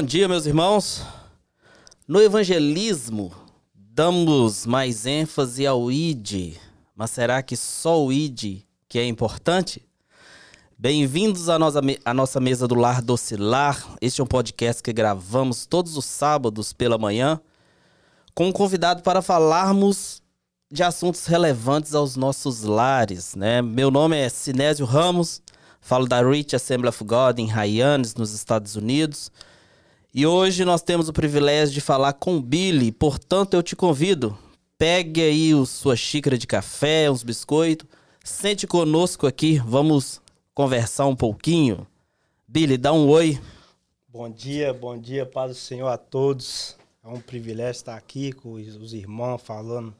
Bom dia, meus irmãos. No evangelismo, damos mais ênfase ao ID, mas será que só o ID que é importante? Bem-vindos à nossa, nossa mesa do Lar Docilar. Este é um podcast que gravamos todos os sábados pela manhã, com um convidado para falarmos de assuntos relevantes aos nossos lares. Né? Meu nome é Sinésio Ramos, falo da Rich Assembly of God em Hyannis, nos Estados Unidos. E hoje nós temos o privilégio de falar com Billy, portanto eu te convido, pegue aí a sua xícara de café, uns biscoitos, sente conosco aqui, vamos conversar um pouquinho. Billy, dá um oi. Bom dia, bom dia, paz do Senhor a todos. É um privilégio estar aqui com os irmãos falando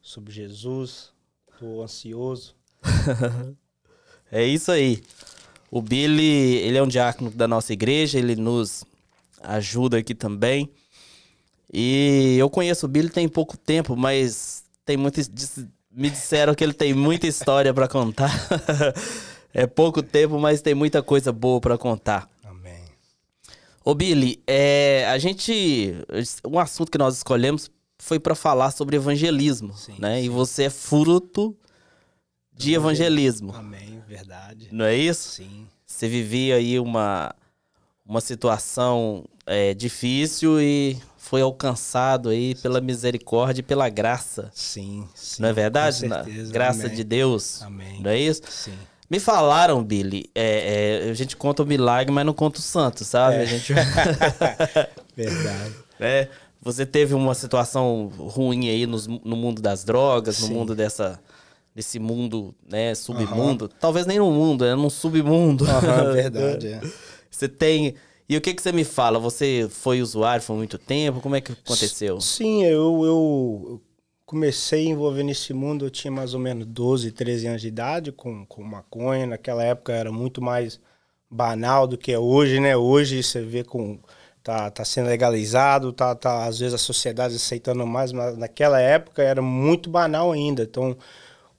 sobre Jesus. Estou ansioso. é isso aí. O Billy, ele é um diácono da nossa igreja, ele nos ajuda aqui também. E eu conheço o Billy tem pouco tempo, mas tem muito me disseram que ele tem muita história para contar. é pouco tempo, mas tem muita coisa boa para contar. Amém. Ô Billy, é, a gente um assunto que nós escolhemos foi para falar sobre evangelismo, sim, né? Sim. E você é fruto de evangelismo. Amém, verdade. Não é isso? Sim. Você vivia aí uma uma situação é, difícil e foi alcançado aí pela misericórdia e pela graça. Sim, sim Não é verdade? Com certeza. graça Amém. de Deus. Amém. Não é isso? Sim. Me falaram, Billy, é, é, a gente conta o milagre, mas não conta o santo, sabe? É. A gente... verdade. É, você teve uma situação ruim aí no, no mundo das drogas, Sim. no mundo dessa desse mundo, né, submundo. Talvez nem no mundo, é num submundo. Aham, verdade. É. Você tem. E o que, que você me fala? Você foi usuário por muito tempo? Como é que aconteceu? Sim, eu, eu comecei a envolver nesse mundo, eu tinha mais ou menos 12, 13 anos de idade com, com maconha. Naquela época era muito mais banal do que é hoje, né? Hoje você vê com. Tá, tá sendo legalizado, tá, tá, às vezes a sociedade aceitando mais, mas naquela época era muito banal ainda. Então,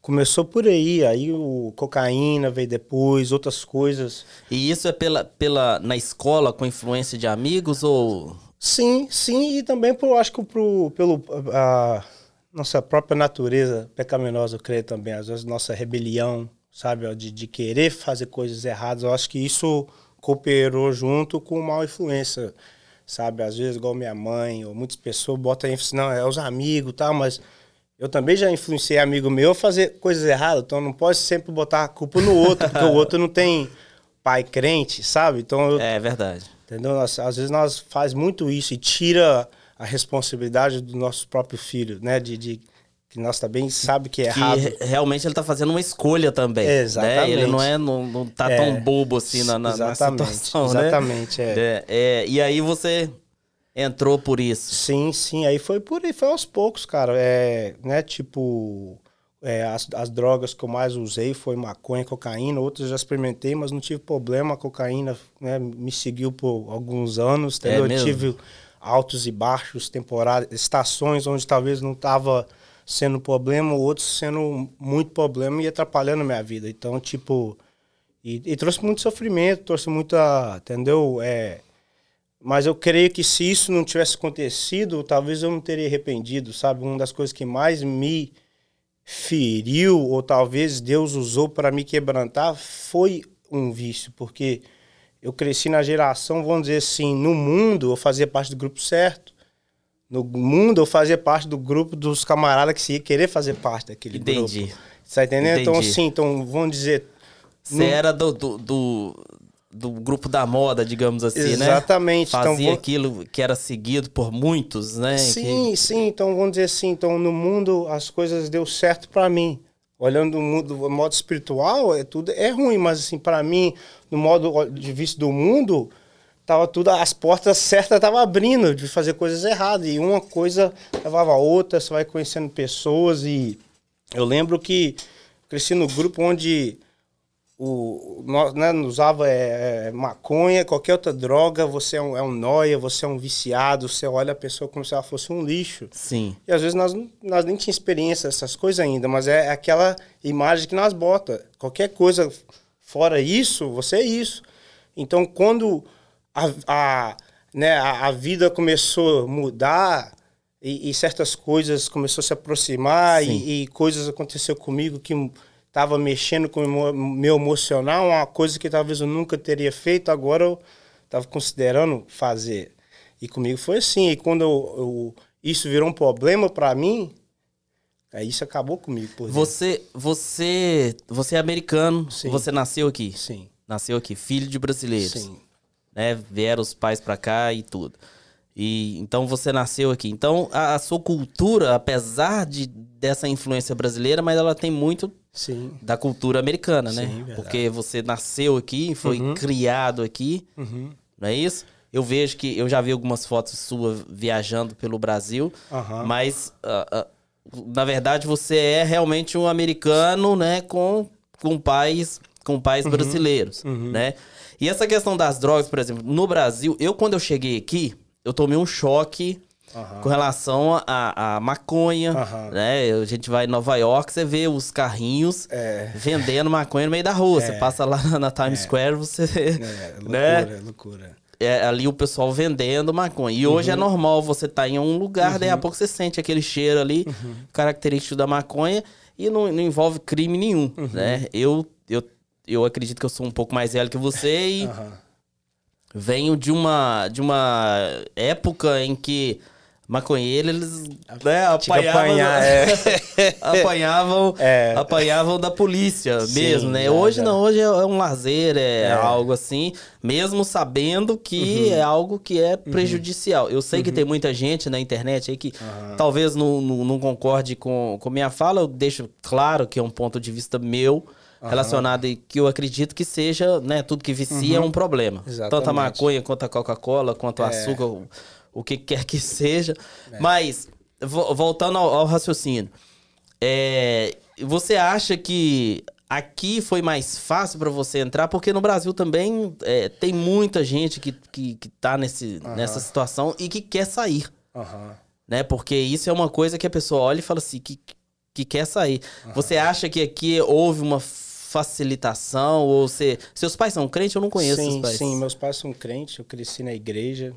começou por aí, aí o cocaína veio depois, outras coisas. E isso é pela, pela na escola com influência de amigos ou? Sim, sim, e também por acho que pro, pelo a nossa própria natureza pecaminosa, eu creio também, às vezes nossa rebelião, sabe, de, de querer fazer coisas erradas, eu acho que isso cooperou junto com mal influência, sabe, às vezes igual minha mãe ou muitas pessoas botam ênfase, não, é os amigos, tal, mas eu também já influenciei amigo meu a fazer coisas erradas, então não pode sempre botar a culpa no outro, porque o outro não tem pai crente, sabe? Então eu, É verdade. entendeu? Nós, às vezes nós faz muito isso e tira a responsabilidade do nosso próprio filho, né? De, de que nós também sabe que é Que errado. re- realmente ele tá fazendo uma escolha também. Exatamente. Né? Ele não é não, não tá É. tão bobo assim na, na, na exatamente, situação, né? exatamente, é. É, é, e aí você entrou por isso. Sim, sim. Aí foi por foi aos poucos, cara. É, né, tipo, é, as, as drogas que eu mais usei foi maconha, cocaína. Outras eu já experimentei, mas não tive problema. A cocaína né, me seguiu por alguns anos, entendeu? eu mesmo? tive altos e baixos, temporadas, estações onde talvez não tava sendo problema, outros sendo muito problema e atrapalhando a minha vida. Então, tipo, e, e trouxe muito sofrimento, trouxe muita, entendeu? É, mas eu creio que se isso não tivesse acontecido, talvez eu não teria arrependido, sabe? Uma das coisas que mais me feriu, ou talvez Deus usou para me quebrantar, foi um vício, porque eu cresci na geração, vamos dizer assim, no mundo eu fazia parte do grupo certo. No mundo eu fazia parte do grupo dos camaradas que se ia querer fazer parte daquele Entendi. grupo. Você tá entendendo? Então, Entendi. assim, então, vamos dizer. Você era do, do, do, do grupo da moda, digamos assim, né? Exatamente. Fazia então, aquilo que era seguido por muitos, né? Sim, sim. Então, vamos dizer assim, então no mundo as coisas deu certo para mim. Olhando o mundo, do modo espiritual, é tudo é ruim, mas assim, para mim, no modo de vista do mundo, tava tudo as portas certas estavam abrindo de fazer coisas erradas e uma coisa levava a outra, você vai conhecendo pessoas e eu lembro que cresci no grupo onde o, nós né, usava é, é, maconha, qualquer outra droga, você é um, é um nóia, você é um viciado, você olha a pessoa como se ela fosse um lixo. Sim. E às vezes nós, nós nem tínhamos experiência dessas coisas ainda, mas é aquela imagem que nós bota. Qualquer coisa fora isso, você é isso. Então quando a, a- né, a, a vida começou a mudar e, e, certas coisas começou a se aproximar e, e, coisas aconteceu comigo que estava mexendo com o meu emocional, uma coisa que talvez eu nunca teria feito, agora eu estava considerando fazer. E comigo foi assim. E quando eu, eu, isso virou um problema para mim, aí isso acabou comigo. você, você, você é americano, Sim. você nasceu aqui. Sim. Nasceu aqui, filho de brasileiros. Sim. Né? Vieram os pais para cá e tudo. E então você nasceu aqui. Então a, a, sua cultura, apesar de dessa influência brasileira, mas ela tem muito Sim. da cultura americana, né? Sim, Porque você nasceu aqui, foi uhum. criado aqui, uhum. não é isso? Eu vejo que eu já vi algumas fotos suas viajando pelo Brasil, uhum. mas uh, uh, na verdade você é realmente um americano, né? Com com pais com pais uhum. brasileiros, Uhum. né? E essa questão das drogas, por exemplo, no Brasil, eu quando eu cheguei aqui eu tomei um choque Uhum. com relação à maconha, Uhum. né? A gente vai em Nova York, você vê os carrinhos É. vendendo maconha no meio da rua. É. Você passa lá na Times Square, você vê, É, loucura, né? loucura. É, ali o pessoal vendendo maconha. E hoje é Uhum. normal você estar tá em um lugar, daí a pouco você sente aquele cheiro ali, Uhum. característico da maconha, e não, não envolve crime nenhum, Uhum. né? Eu, eu, eu acredito que eu sou um pouco mais velho que você e. venho de uma, de uma época em que maconheiros, eles né, apanhavam, apanhar, é. apanhavam, É. apanhavam da polícia Sim, mesmo, né? hoje não, hoje é um lazer, é, É. algo assim, mesmo sabendo que é algo que é prejudicial. Eu sei que tem muita gente na internet aí que talvez não, não, não concorde com, com minha fala, eu deixo claro que é um ponto de vista meu, relacionado e que eu acredito que seja, né, tudo que vicia é um problema. Tanto a Exatamente. maconha, quanto a Coca-Cola, quanto o É. açúcar, o, o que quer que seja. Mas, vo- voltando ao, ao raciocínio, é, você acha que aqui foi mais fácil para você entrar? Porque no Brasil também é, tem muita gente que, que, que tá nesse, nessa situação e que quer sair, né? Porque isso é uma coisa que a pessoa olha e fala assim, que, que quer sair. Você acha que aqui houve uma facilitação? Ou você... Seus pais são crentes? Eu não conheço sim, seus pais. Sim, meus pais são crentes, eu cresci na igreja,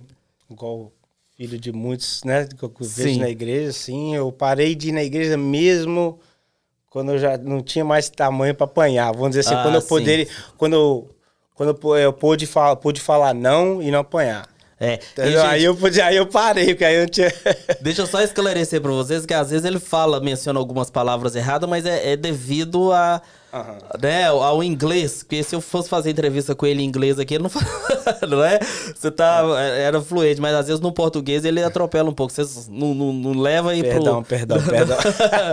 igual filho de muitos, né? Que eu vejo Sim. na igreja, sim. Eu parei de ir na igreja mesmo quando eu já não tinha mais tamanho para apanhar. Vamos dizer assim, Ah, quando eu poderia. Quando eu, quando eu, eu pude, falar, pude falar não e não apanhar. É, e, Entendeu? gente, aí, eu pude, aí eu parei, porque aí eu tinha. Deixa eu só esclarecer pra vocês que às vezes ele fala, menciona algumas palavras erradas, mas é, é devido a, Aham. né, ao inglês. Porque se eu fosse fazer entrevista com ele em inglês aqui, ele não fala, não é? Você tá, era fluente, mas às vezes no português ele atropela um pouco. Vocês não, não, não leva aí Perdão, pro... perdão, perdão.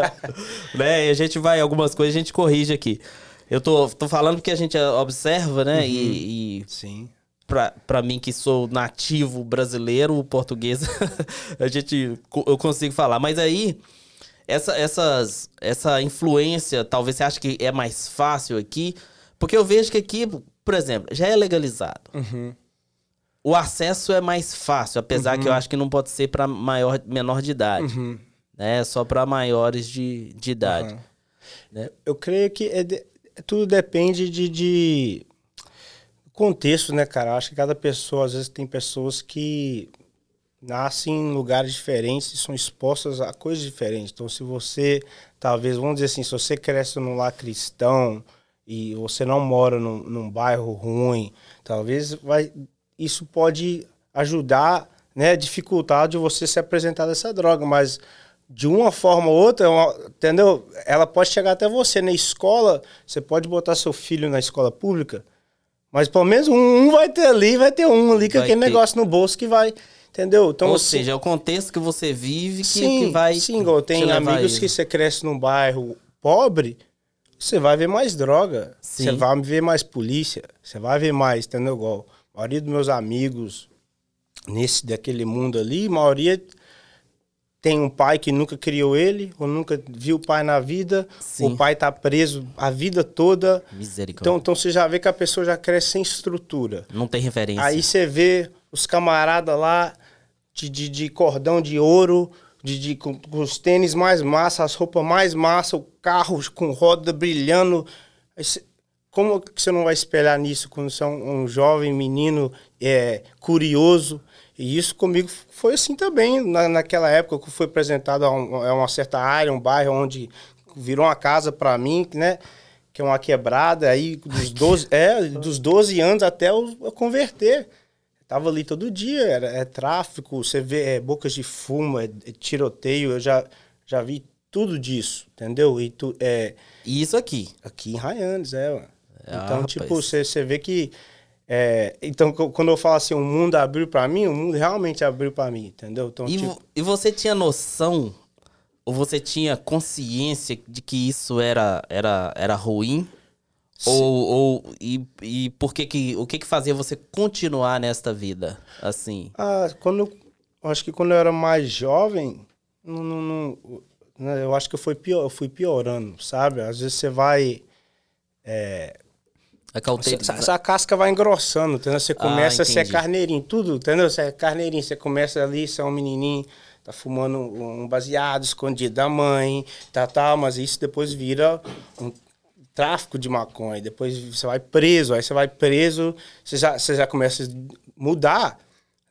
né? E a gente vai, algumas coisas a gente corrige aqui. Eu tô, tô falando porque a gente observa, né? E, e Sim. pra, pra mim que sou nativo brasileiro, o português, a gente, eu consigo falar. Mas aí, essa, essas, essa influência, talvez você ache que é mais fácil aqui, porque eu vejo que aqui, por exemplo, já é legalizado. Uhum. O acesso é mais fácil, apesar que eu acho que não pode ser para maior, menor de idade, Uhum. né? Só para maiores de, de idade. Né? Eu creio que é de- tudo depende de, de contexto, né, cara? Eu acho que cada pessoa, às vezes, tem pessoas que nascem em lugares diferentes e são expostas a coisas diferentes. Então, se você, talvez, vamos dizer assim, se você cresce num lar cristão e você não mora num, num bairro ruim, talvez vai, isso pode ajudar, né, dificultar de você se apresentar dessa droga, mas de uma forma ou outra, é uma- entendeu? Ela pode chegar até você na escola, você pode botar seu filho na escola pública, mas pelo menos um, um vai ter ali, vai ter um ali com aquele ter. negócio no bolso que vai, entendeu? Então, Ou seja, é o contexto que você vive que, sim, que vai. sim, igual te tem amigos que você cresce num bairro pobre, você vai ver mais droga, Sim. você vai ver mais polícia, você vai ver mais, entendeu? Igual a maioria dos meus amigos nesse daquele mundo ali, a maioria tem um pai que nunca criou ele, ou nunca viu o pai na vida, Sim. o pai tá preso a vida toda. Misericórdia. Então, então você já vê que a pessoa já cresce sem estrutura. não tem referência. Aí você vê os camaradas lá de, de, de cordão de ouro, de, de, com, com os tênis mais massa, as roupas mais massa, o carro com roda brilhando. Cê- como que você não vai espelhar nisso quando você é um, um jovem menino é, curioso E isso comigo foi assim também, na, naquela época que foi apresentado a, um, a uma certa área, um bairro onde virou uma casa para mim, né? Que é uma quebrada, aí dos 12, é, dos 12 anos até eu, eu converter. Tava ali todo dia, era, é tráfico, você vê é, bocas de fumo, é, é, tiroteio, eu já, já vi tudo disso, entendeu? E tu, é, isso aqui. aqui em Ryandes, é, mano. Ah, Então, rapaz. tipo, você vê que. é, então, quando eu falo assim, o mundo abriu pra mim, o mundo realmente abriu pra mim, entendeu? Então, E, tipo, e você tinha noção, ou você tinha consciência de que isso era, era, era ruim? Ou, ou e, e por que que, o que que fazia você continuar nesta vida, assim? ah, quando eu, acho que quando eu era mais jovem, não, não- não- né, eu acho que eu fui, pior, eu fui piorando, sabe? Às vezes você vai. A cautela... Essa, essa casca vai engrossando, entendeu? Você começa a ser Ah, carneirinho, tudo, entendeu? Você é carneirinho, você começa ali, você é um menininho, tá fumando um baseado escondido da mãe, tá, tá, mas isso depois vira um tráfico de maconha, depois você vai preso, aí você vai preso, você já, você já começa a mudar,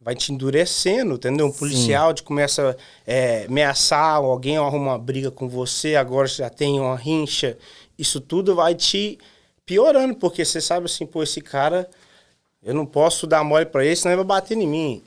vai te endurecendo, entendeu? Um policial te começa a é, ameaçar, alguém arruma uma briga com você, agora você já tem uma rincha, isso tudo vai te piorando, porque você sabe assim, pô, esse cara, eu não posso dar mole pra ele, senão ele vai bater em mim.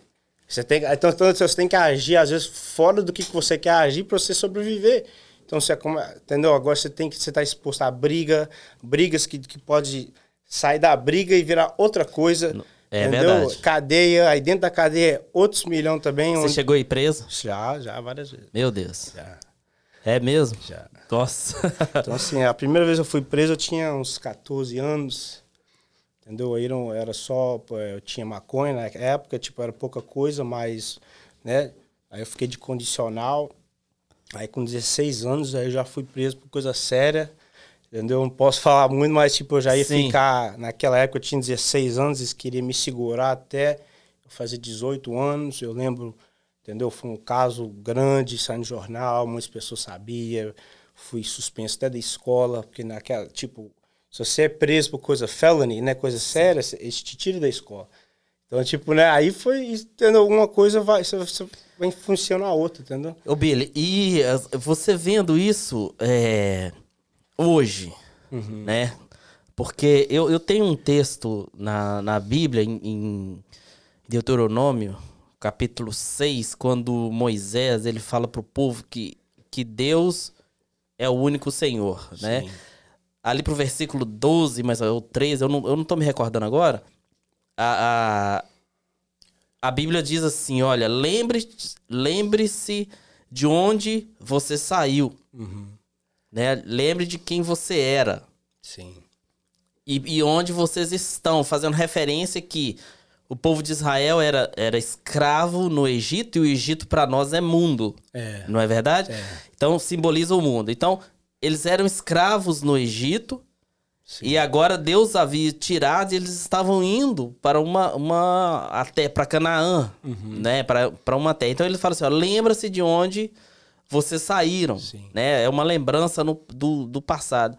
Você tem, então, então você tem que agir, às vezes, fora do que que você quer agir pra você sobreviver. Então, você, entendeu? Agora você tem que você tá exposto a briga, brigas que, que pode sair da briga e virar outra coisa. É entendeu? verdade. Cadeia, aí dentro da cadeia, outros milhão também. Você onde- chegou aí preso? Já, já, várias vezes. Meu Deus. Já, É mesmo? já. Nossa. Então, assim, a primeira vez eu fui preso, eu tinha uns 14 anos. Entendeu? Aí não era só. pô, Eu tinha maconha na época, tipo, era pouca coisa, mas. né? Aí eu fiquei de condicional. Aí com 16 anos, aí eu já fui preso por coisa séria. Entendeu? Não posso falar muito, mas tipo, eu já ia Sim. ficar. Naquela época eu tinha 16 anos, eles queriam me segurar até eu fazer 18 anos. Eu lembro, entendeu? Foi um caso grande, saiu no jornal, muitas pessoas sabiam. Fui suspenso até da escola, porque naquela, tipo, se você é preso por coisa felony, né? Coisa séria, eles te tiram da escola. Então, tipo, né? Aí foi, entendeu? Uma coisa vai, você, vai influenciando a outra, entendeu? Ô, Billy, e você vendo isso é, hoje, né? Porque eu, eu tenho um texto na, na Bíblia, em, em Deuteronômio, capítulo 6, quando Moisés ele fala pro povo que, que Deus é o único Senhor, né? Sim. Ali pro versículo 12, mas o 13, eu não, eu não tô me recordando agora. A, a, a Bíblia diz assim: olha, lembre- lembre-se de onde você saiu. Né? Lembre de quem você era. Sim. E, e onde vocês estão, fazendo referência que o povo de Israel era, era escravo no Egito e o Egito para nós é mundo. É. Não é verdade? É. Então simboliza o mundo. Então, eles eram escravos no Egito Sim. e agora Deus havia tirado e eles estavam indo para uma, uma até para Canaã, Uhum. né? Para uma terra. Então ele fala assim: lembra-se de onde vocês saíram, Sim. né? É uma lembrança no- do, do passado.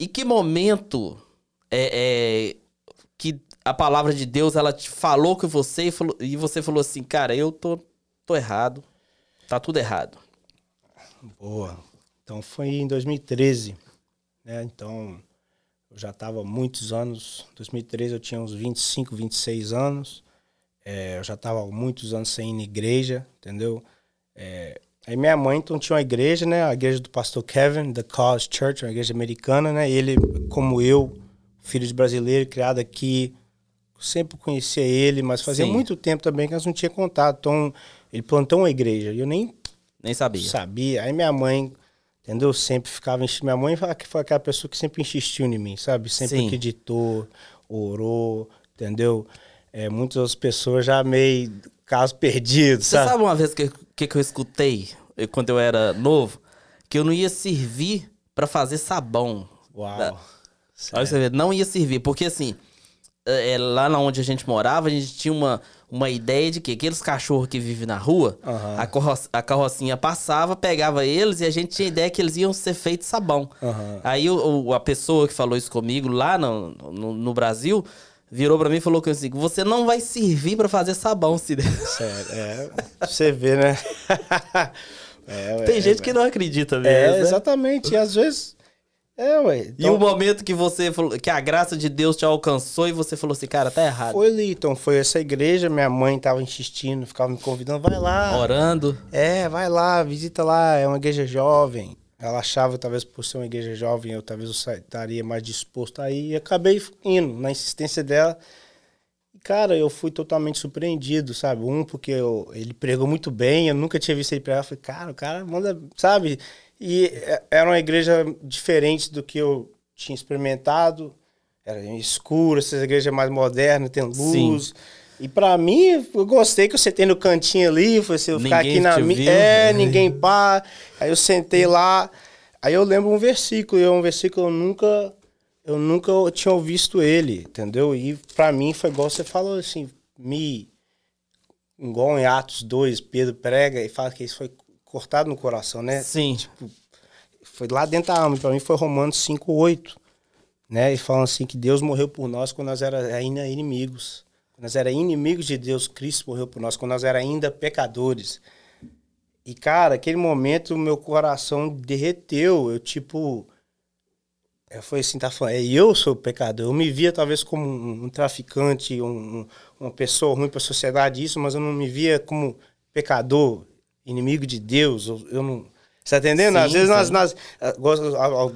E que momento é, é, que a palavra de Deus ela te falou com você e, falou, e você falou assim, cara, eu tô, tô errado, tá tudo errado. Boa. Então foi em 2013, né? Então eu já estava muitos anos. Em 2013 eu tinha uns 25, 26 anos. É, eu já estava muitos anos sem ir na igreja, entendeu? É, aí minha mãe então tinha uma igreja, né? A igreja do pastor Kevin, The Cause Church, uma igreja americana, né? Ele, como eu, filho de brasileiro, criado aqui, sempre conhecia ele, mas fazia Sim. muito tempo também que nós não tinha contato. Então ele plantou uma igreja e eu nem Nem sabia. sabia. Aí minha mãe, entendeu? Sempre ficava enchendo. Minha mãe foi aquela pessoa que sempre insistiu em mim, sabe? Sempre Sim. acreditou, orou, entendeu? É, muitas outras pessoas já meio caso perdido, Você sabe? sabe uma vez que, que, que eu escutei, quando eu era novo, que eu não ia servir pra fazer sabão. Uau. Da- Olha você ver, não ia servir, porque assim, é, é, lá na onde a gente morava, a gente tinha uma, uma ideia de que aqueles cachorros que vivem na rua, Aham. a, carro, a carrocinha passava, pegava eles e a gente tinha ideia que eles iam ser feitos sabão. Aham. Aí o, o- a pessoa que falou isso comigo lá no, no, no Brasil virou pra mim e falou que assim, você não vai servir pra fazer sabão, se Sério, é. Você vê, né? É, Tem é, gente que não acredita mesmo. É, né? exatamente. E às vezes. É, ué. Então... E o momento que você falou, que a graça de Deus te alcançou e você falou assim, cara, tá errado. Foi então, foi essa igreja, minha mãe tava insistindo, ficava me convidando, vai lá. Orando. É, vai lá, visita lá, é uma igreja jovem. Ela achava, talvez por ser uma igreja jovem, eu talvez eu estaria mais disposto a ir. E acabei indo, na insistência dela. E, cara, eu fui totalmente surpreendido, sabe? Um, porque eu, ele pregou muito bem, eu nunca tinha visto ele pregar. Eu falei, cara, o cara manda, sabe? E é, era uma igreja diferente do que eu tinha experimentado. Era escuro, essa igreja mais moderna, tem luz. Sim. E para mim, eu gostei que eu sentei no cantinho ali, foi assim, eu ficar aqui na minha. É, ninguém pá. Aí eu sentei lá. Aí eu lembro um versículo, e é um versículo eu nunca eu nunca tinha visto ele, entendeu? E para mim foi igual você falou assim, me igual em Atos 2, Pedro prega e fala que isso foi cortado no coração, né? Sim. Tipo, foi lá dentro da alma. Para mim foi Romanos 5:8, né? E falam assim que Deus morreu por nós quando nós éramos ainda inimigos. Nós era inimigos de Deus, Cristo morreu por nós, quando nós era ainda pecadores. E, cara, aquele momento, meu coração derreteu. Eu, tipo. Eu foi assim, tá falando, é eu sou pecador. Eu me via talvez como um, um traficante, um, uma pessoa ruim para a sociedade, isso, mas eu não me via como pecador, inimigo de Deus. Eu, não. Você tá entendendo? Sim, Às vezes nós, nós, eh,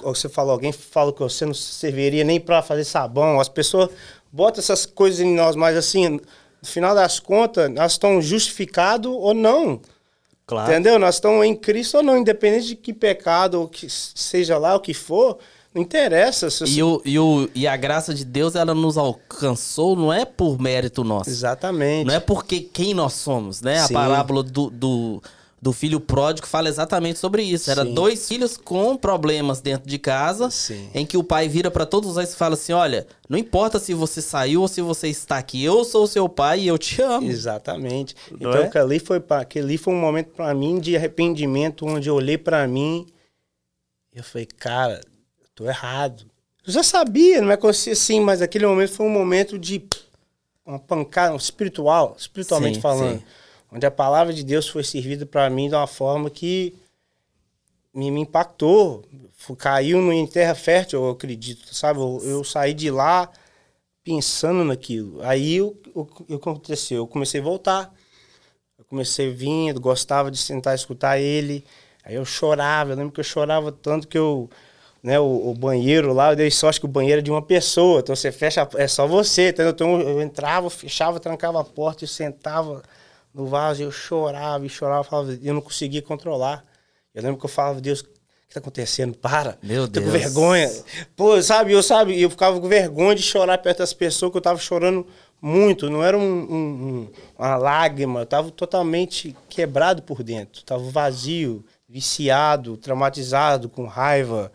você falou, alguém fala que você não serviria nem para fazer sabão. As pessoas bota essas coisas em nós, mas assim, no final das contas, nós estamos justificados ou não. Claro. Entendeu? Nós estamos em Cristo ou não, independente de que pecado ou que seja lá o que for, não interessa. E, o, e, o, e a graça de Deus, ela nos alcançou, não é por mérito nosso. Exatamente. Não é porque quem nós somos, né? Sim. A parábola do, do do filho pródigo fala exatamente sobre isso. Era Sim. dois filhos com problemas dentro de casa, Sim. em que o pai vira para todos dois e fala assim: Olha, não importa se você saiu ou se você está aqui, eu sou o seu pai e eu te amo. Exatamente. Não então, é? aquele, foi, aquele foi um momento para mim de arrependimento, onde eu olhei para mim e eu falei: Cara, tô errado. Eu já sabia, não é assim, mas aquele momento foi um momento de uma pancada espiritual, espiritualmente sim, falando. Sim onde a palavra de Deus foi servida para mim de uma forma que me, me impactou. Caiu em terra fértil, eu acredito, sabe? Eu, eu saí de lá pensando naquilo. Aí o que aconteceu? Eu comecei a voltar. Eu comecei a vir, eu gostava de sentar e escutar ele. Aí eu chorava, eu lembro que eu chorava tanto que eu, né, o, o banheiro lá, eu dei sorte que o banheiro é de uma pessoa, então você fecha, é só você? Então eu entrava, fechava, trancava a porta e sentava no vaso, eu chorava e chorava, falava, eu não conseguia controlar. Eu lembro que eu falava, Deus, o que está acontecendo? Para. Meu Deus. Tô com vergonha. Pô, sabe, eu sabe, eu ficava com vergonha de chorar perto das pessoas que eu estava chorando muito. Não era um, um, uma lágrima, eu estava totalmente quebrado por dentro. Estava vazio, viciado, traumatizado, com raiva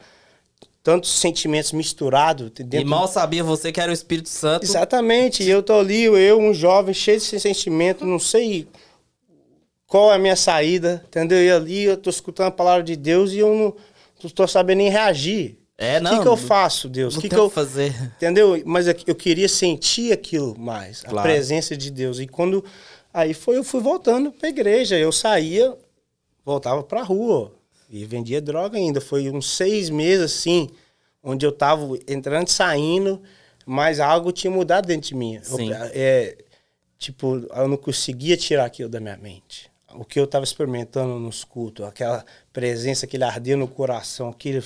tantos sentimentos misturados. Dentro... E mal sabia você que era o Espírito Santo. Exatamente. E eu tô ali, eu, um jovem cheio de sentimento, não sei qual é a minha saída, entendeu? E ali eu tô escutando a palavra de Deus e eu não, não tô sabendo nem reagir. É, não. O que, que eu faço, Deus? O que, que eu fazer? Entendeu? Mas eu queria sentir aquilo mais, claro. a presença de Deus. E quando aí foi, eu fui voltando para a igreja. Eu saía, voltava para a rua. E vendia droga ainda. Foi uns seis meses assim, onde eu tava entrando e saindo, mas algo tinha mudado dentro de mim. Eu, é, tipo, eu não conseguia tirar aquilo da minha mente. O que eu estava experimentando nos cultos, aquela presença, aquele arder no coração, aquilo,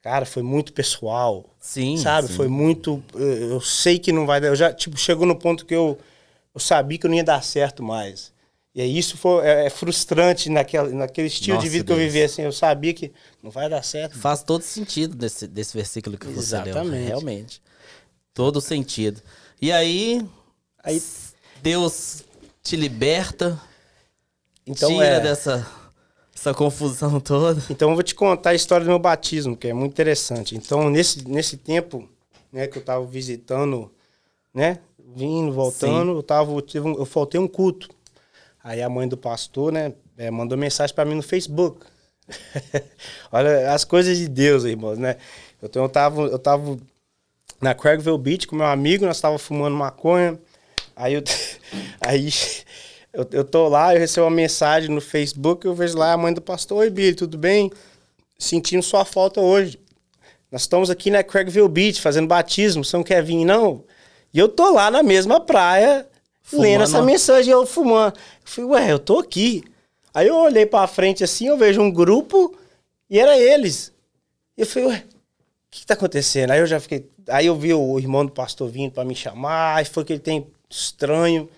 cara, foi muito pessoal. Sim. Sabe? Sim. Foi muito. Eu sei que não vai dar. Eu já, tipo, chegou no ponto que eu, eu sabia que não ia dar certo mais. E aí isso foi, é, é frustrante naquela, naquele estilo Nossa, de vida Deus. que eu vivi, assim, eu sabia que não vai dar certo. Faz todo sentido desse, desse versículo que você Exatamente. leu, realmente. Todo sentido. E aí, aí Deus te liberta, então, tira é... dessa essa confusão toda. Então eu vou te contar a história do meu batismo, que é muito interessante. Então, nesse, nesse tempo né, que eu estava visitando, né, vindo, voltando, Sim. eu, tava, eu, tive um, eu faltei um culto. Aí a mãe do pastor, né, é, mandou mensagem para mim no Facebook. Olha as coisas de Deus, irmãos, né? Eu, eu tava, eu tava na Craigville Beach com meu amigo, nós estávamos fumando maconha. Aí eu, aí eu, eu tô lá, eu recebo uma mensagem no Facebook, eu vejo lá a mãe do pastor, oi Billy, tudo bem? Sentindo sua falta hoje. Nós estamos aqui na Craigville Beach fazendo batismo, você não quer vir não? E eu tô lá na mesma praia, fumando. lendo essa mensagem, eu fumando. Eu falei, ué, eu tô aqui. Aí eu olhei pra frente assim, eu vejo um grupo e era eles. Eu falei, ué, o que, que tá acontecendo? Aí eu já fiquei. Aí eu vi o irmão do pastor vindo para me chamar, aí foi que ele tem estranho.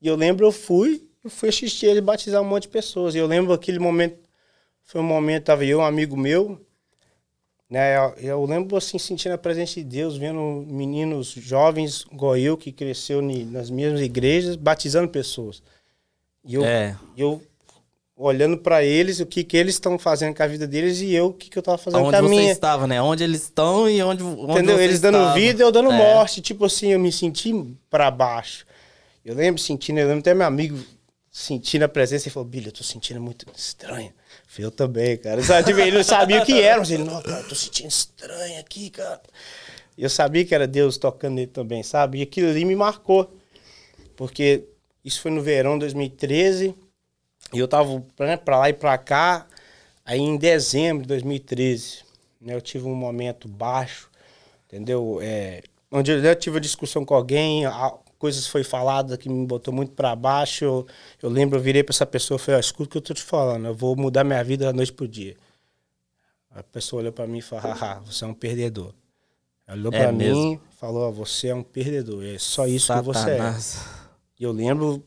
E eu lembro, eu fui, eu fui assistir ele batizar um monte de pessoas. E eu lembro aquele momento, foi um momento, tava eu, um amigo meu, né? Eu, eu lembro assim, sentindo a presença de Deus, vendo meninos jovens, igual eu, que cresceu nas mesmas igrejas, batizando pessoas. E eu, é. eu olhando para eles, o que, que eles estão fazendo com a vida deles e eu, o que, que eu tava fazendo onde com a minha. Onde você estava, né? Onde eles estão e onde, onde Entendeu? Eles dando estava. vida e eu dando é. morte. Tipo assim, eu me senti para baixo. Eu lembro sentindo, eu lembro até meu amigo sentindo a presença e falou, Billy, eu tô sentindo muito estranho. Eu também, cara. Ele não sabia o que era, mas ele, não, cara, eu tô sentindo estranho aqui, cara. Eu sabia que era Deus tocando nele também, sabe? E aquilo ali me marcou. Porque isso foi no verão de 2013. E eu tava né, pra lá e pra cá. Aí em dezembro de 2013, né, eu tive um momento baixo, entendeu? É, onde eu tive uma discussão com alguém, coisas foi faladas que me botou muito para baixo. Eu, eu, lembro, eu virei para essa pessoa e falei: oh, escuta o que eu tô te falando, eu vou mudar minha vida da noite pro dia. A pessoa olhou para mim e falou: haha, você é um perdedor. Ela olhou é para mim e falou: oh, você é um perdedor, é só isso Satanás. que você é. E eu lembro,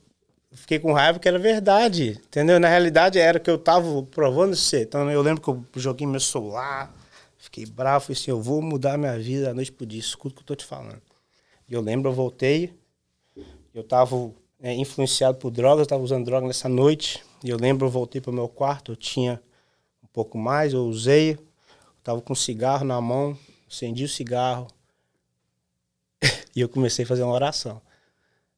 fiquei com raiva que era verdade, entendeu? Na realidade era que eu tava provando ser. Então eu lembro que eu joguei meu celular, fiquei bravo, falei assim: eu vou mudar minha vida da noite pro dia, escuta o que eu tô te falando. E eu lembro, eu voltei, eu estava é, influenciado por drogas, estava usando droga nessa noite. E eu lembro, eu voltei para o meu quarto, eu tinha um pouco mais, eu usei, estava com um cigarro na mão, acendi o cigarro e eu comecei a fazer uma oração.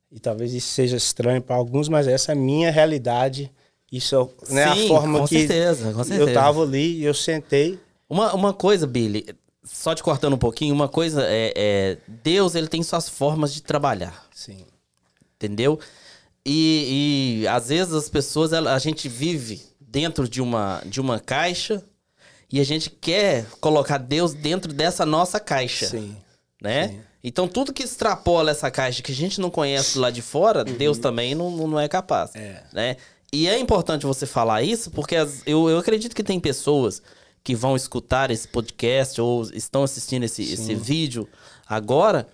E talvez isso seja estranho para alguns, mas essa é a minha realidade. Isso é né, Sim, a forma com que certeza, com certeza. eu estava ali e eu sentei. Uma, uma coisa, Billy, só te cortando um pouquinho, uma coisa é, é Deus ele tem suas formas de trabalhar. Sim entendeu? E, e às vezes as pessoas, a gente vive dentro de uma, de uma caixa e a gente quer colocar Deus dentro dessa nossa caixa. Sim. Né? Sim. Então tudo que extrapola essa caixa que a gente não conhece lá de fora, uhum. Deus também não, não é capaz. É. Né? E é importante você falar isso, porque as, eu, eu acredito que tem pessoas que vão escutar esse podcast ou estão assistindo esse, esse vídeo agora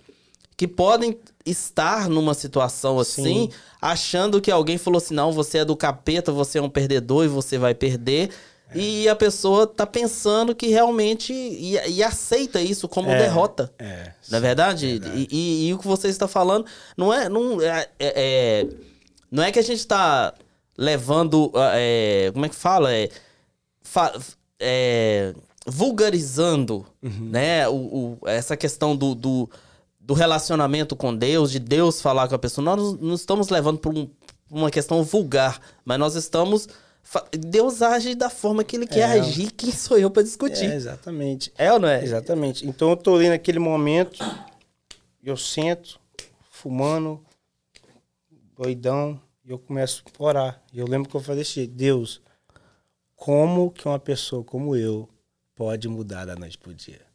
que podem estar numa situação assim, Sim. achando que alguém falou assim: não, você é do capeta, você é um perdedor e você vai perder. É. E a pessoa tá pensando que realmente. E, e aceita isso como é, derrota. É. Não é verdade? verdade. E, e, e, o que você está falando não é. Não é, é, é não é que a gente está levando. É, como é que fala? É, fa, é, vulgarizando uhum. né, o, o, essa questão do, do do relacionamento com Deus, de Deus falar com a pessoa. Nós não estamos levando para um, uma questão vulgar, mas nós estamos. Deus age da forma que ele quer é. agir. Quem sou eu para discutir? É, exatamente. É ou não é? Exatamente. Então eu tô ali naquele momento, eu sento, fumando, doidão, e eu começo a orar. E eu lembro que eu falei assim: Deus, como que uma pessoa como eu pode mudar da noite pro dia?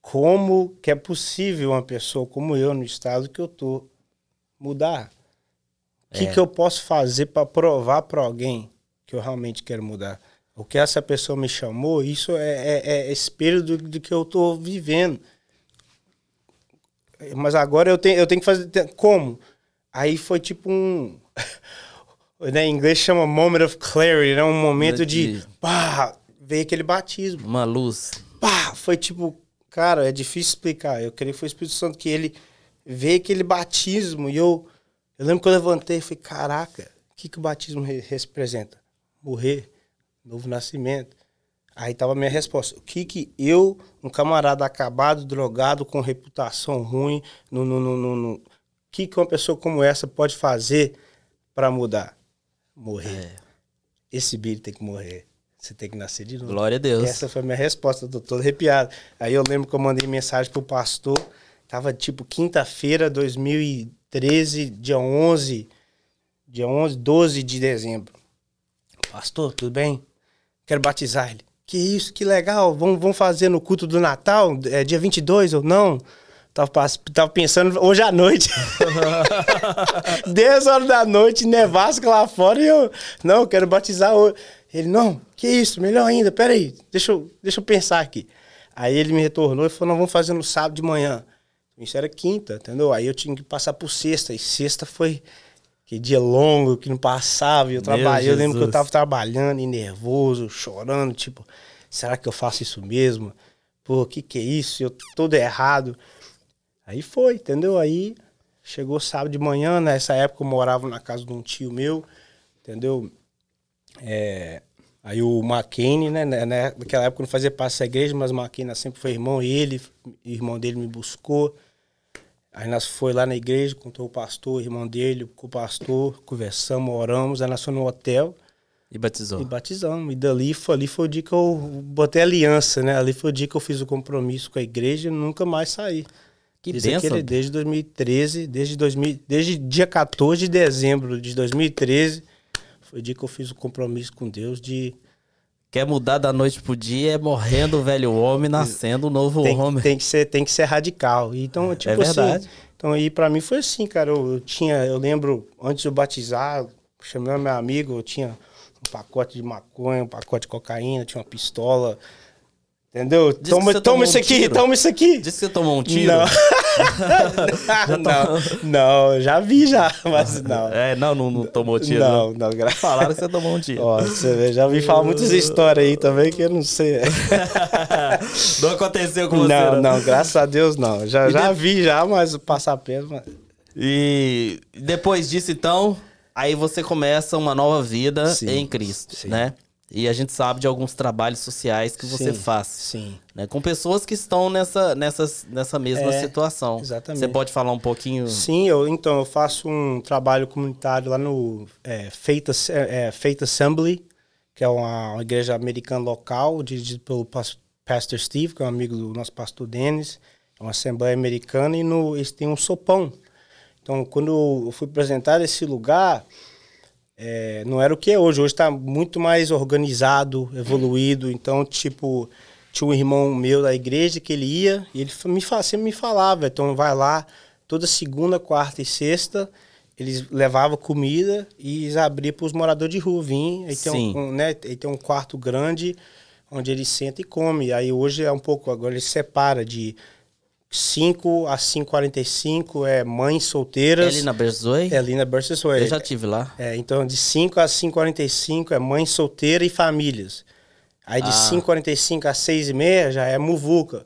Como que é possível uma pessoa como eu, no estado que eu tô, mudar? O que, é. que eu posso fazer para provar para alguém que eu realmente quero mudar? O que essa pessoa me chamou, isso é, é, é espelho do, do, que eu tô vivendo. Mas agora eu tenho, eu tenho que fazer. Como? Aí foi tipo um. né, em inglês chama moment of clarity, né? Um momento de. Pá, veio aquele batismo. Uma luz. Pá, foi tipo Cara, é difícil explicar. Eu creio que foi o Espírito Santo que ele veio aquele batismo e eu, eu lembro que eu levantei e falei, caraca, o que, que o batismo representa? Morrer, novo nascimento. Aí tava a minha resposta. O que que eu, um camarada acabado, drogado, com reputação ruim, no, no, no, no, o que que uma pessoa como essa pode fazer para mudar? Morrer. É. Esse bilho tem que morrer. Você tem que nascer de novo. Glória a Deus. Essa foi a minha resposta, eu tô todo arrepiado. Aí eu lembro que eu mandei mensagem pro pastor Tava tipo quinta-feira, 2013, dia 11, dia 11, 12 de dezembro. Pastor, tudo bem? Quero batizar ele. Que isso, que legal. Vamos, vamos fazer no culto do Natal, é, dia 22 ou não? Tava, tava pensando hoje à noite. 10 horas da noite, nevasca lá fora e eu, não, eu quero batizar hoje. Ele, não, que isso, melhor ainda, peraí, deixa eu, deixa eu pensar aqui. Aí ele me retornou e falou, não, vamos fazer no sábado de manhã. Isso era quinta, entendeu? Aí eu tinha que passar por sexta, e sexta foi que dia longo, que não passava, e eu trabalhei, eu lembro que eu tava trabalhando e nervoso, chorando, tipo, será que eu faço isso mesmo? Pô, o que que é isso? Eu todo errado. Aí foi, entendeu? Aí chegou sábado de manhã, nessa época eu morava na casa de um tio meu, entendeu? É, aí o McKinney, né, né, né, naquela época não fazia parte da igreja, mas o McKinney sempre foi irmão, ele, irmão dele me buscou. Aí nós foi lá na igreja, contou o pastor, o irmão dele, com o pastor, conversamos, oramos, aí nós fomos no hotel. E batizou. E batizamos. E dali foi, ali foi o dia que eu botei aliança, né? Ali foi o dia que eu fiz o compromisso com a igreja e nunca mais saí. Que Desde, benção. aquele, desde 2013, desde, 2000, desde dia 14 de dezembro de 2013, foi o dia que eu fiz o compromisso com Deus de. Quer mudar da noite pro dia é morrendo o velho homem, nascendo um novo Tem, homem. tem, que, ser, tem que ser radical. Então, tipo é verdade. assim. Então, aí pra mim foi assim, cara. Eu, eu tinha, eu lembro, antes de eu batizar, chamei meu amigo, eu tinha um pacote de maconha, um pacote de cocaína, tinha uma pistola. Entendeu? Diz Toma, toma tomou isso um aqui, tiro. toma isso aqui. Disse que você tomou um tiro? Não. não, não, já vi já, mas não. É, não, não, não tomou tiro. Não, não, gra... Falaram que você tomou um tiro. Ó, você vê, já vi falar muitas histórias aí também que eu não sei. não aconteceu com você, não, não. não, graças a Deus não. Já, E já de- vi já, mas passar perto. Mas... E depois disso, então, aí você começa uma nova vida Sim, em Cristo, sim. né? E a gente sabe de alguns trabalhos sociais que você Sim, faz, Sim. né? Com pessoas que estão nessa, nessas, nessa mesma É, situação. exatamente. Você pode falar um pouquinho? Sim, eu, então, eu faço um trabalho comunitário lá no é, Faith, Ass- é, Faith Assembly, que é uma, uma igreja americana local, dirigido pelo pas- Pastor Steve, que é um amigo do nosso pastor Dennis. É uma assembleia americana e no, eles têm um sopão. Então, quando eu fui apresentar esse lugar, é, não era o que é hoje. Hoje está muito mais organizado, evoluído. Então, tipo, tinha um irmão meu da igreja que ele ia e ele me, sempre me falava. Então, vai lá toda segunda, quarta e sexta. Eles levavam comida e eles abriam para os moradores de rua vir. Aí tem Sim. um, um, né, aí tem um quarto grande onde ele senta e come. Aí hoje é um pouco, agora ele separa de 5 a 5h45 é mães É solteiras. ali na Berzoe? É ali na Way. Eu já tive lá. É, então de 5 a 5h45 é mãe solteira e famílias. Aí de Ah. 5h45 a 6h30 já é muvuca.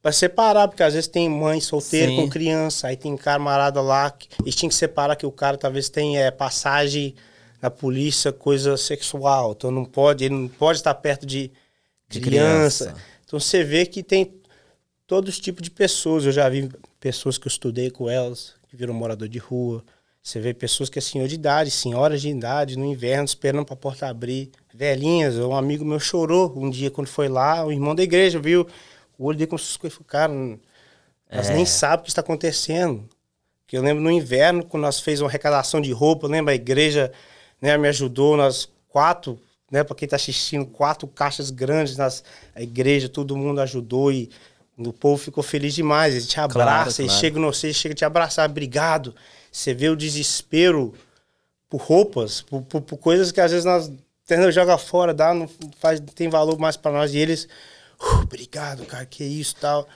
Pra separar, porque às vezes tem mãe solteira Sim. com criança, aí tem camarada lá, que, eles tinham que separar que o cara talvez tenha é, passagem na polícia, coisa sexual. Então não pode, ele não pode estar perto de, De criança. criança. Então você vê que tem todos os tipos de pessoas. Eu já vi pessoas que eu estudei com elas, que viram morador de rua. Você vê pessoas que é senhor de idade, senhoras de idade, no inverno, esperando para a porta abrir. Velhinhas, um amigo meu chorou um dia quando foi lá, o irmão da igreja viu o olho dele com essas coisas. Cara, elas É. nem sabem o que está acontecendo. Que eu lembro no inverno, quando nós fez uma arrecadação de roupa, lembra a igreja né, me ajudou, nós quatro, né, para quem está assistindo, quatro caixas grandes, nas, a igreja, todo mundo ajudou e o povo ficou feliz demais. Ele te abraça, ele claro. chega no você, chega te abraçar, obrigado. Você vê o desespero por roupas, por, por- por coisas que às vezes nós entendeu, joga fora, dá, não faz, tem valor mais para nós. E eles, "Uh, obrigado, cara, que isso tal.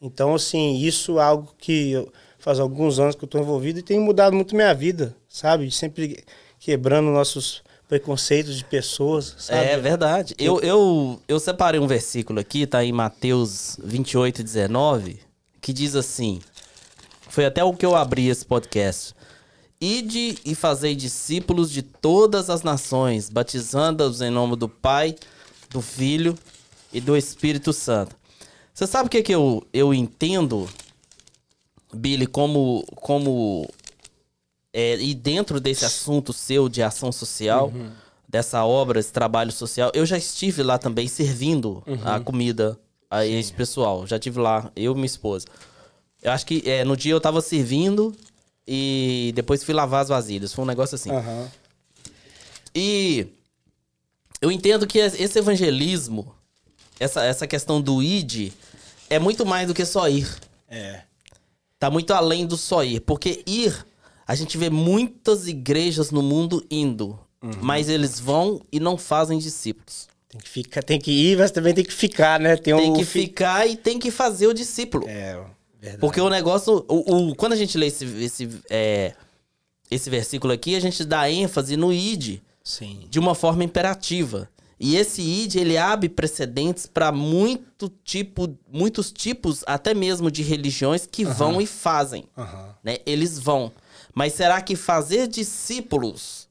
Então, assim, isso é algo que eu- faz alguns anos que eu estou envolvido e tem mudado muito minha vida, sabe? Sempre quebrando nossos preconceitos de pessoas, sabe? É verdade. Eu, eu, eu separei um versículo aqui, tá em Mateus 28, 19, que diz assim: Foi até o que eu abri esse podcast. Ide e fazei discípulos de todas as nações, batizando-os em nome do Pai, do Filho e do Espírito Santo. Você sabe o que, que eu, eu entendo, Billy, como, como é, e dentro desse assunto seu de ação social, dessa obra, esse trabalho social, eu já estive lá também servindo a comida a esse pessoal. Já estive lá, eu e minha esposa. Eu acho que é, no dia eu tava servindo e depois fui lavar as vasilhas. Foi um negócio assim. Aham. E eu entendo que esse evangelismo, essa, essa questão do id, é muito mais do que só ir. É. Tá muito além do só ir. Porque ir, a gente vê muitas igrejas no mundo indo. Mas eles vão e não fazem discípulos. Tem que, ficar, tem que ir, mas também tem que ficar, né? Tem, Tem um que fi- ficar e tem que fazer o discípulo. É, verdade. Porque o negócio. O, o- quando a gente lê esse, esse, é, esse versículo aqui, a gente dá ênfase no id Sim. de uma forma imperativa. E esse id ele abre precedentes para muito tipo, muitos tipos, até mesmo de religiões que vão e fazem. Aham. Né? Eles vão. Mas será que fazer discípulos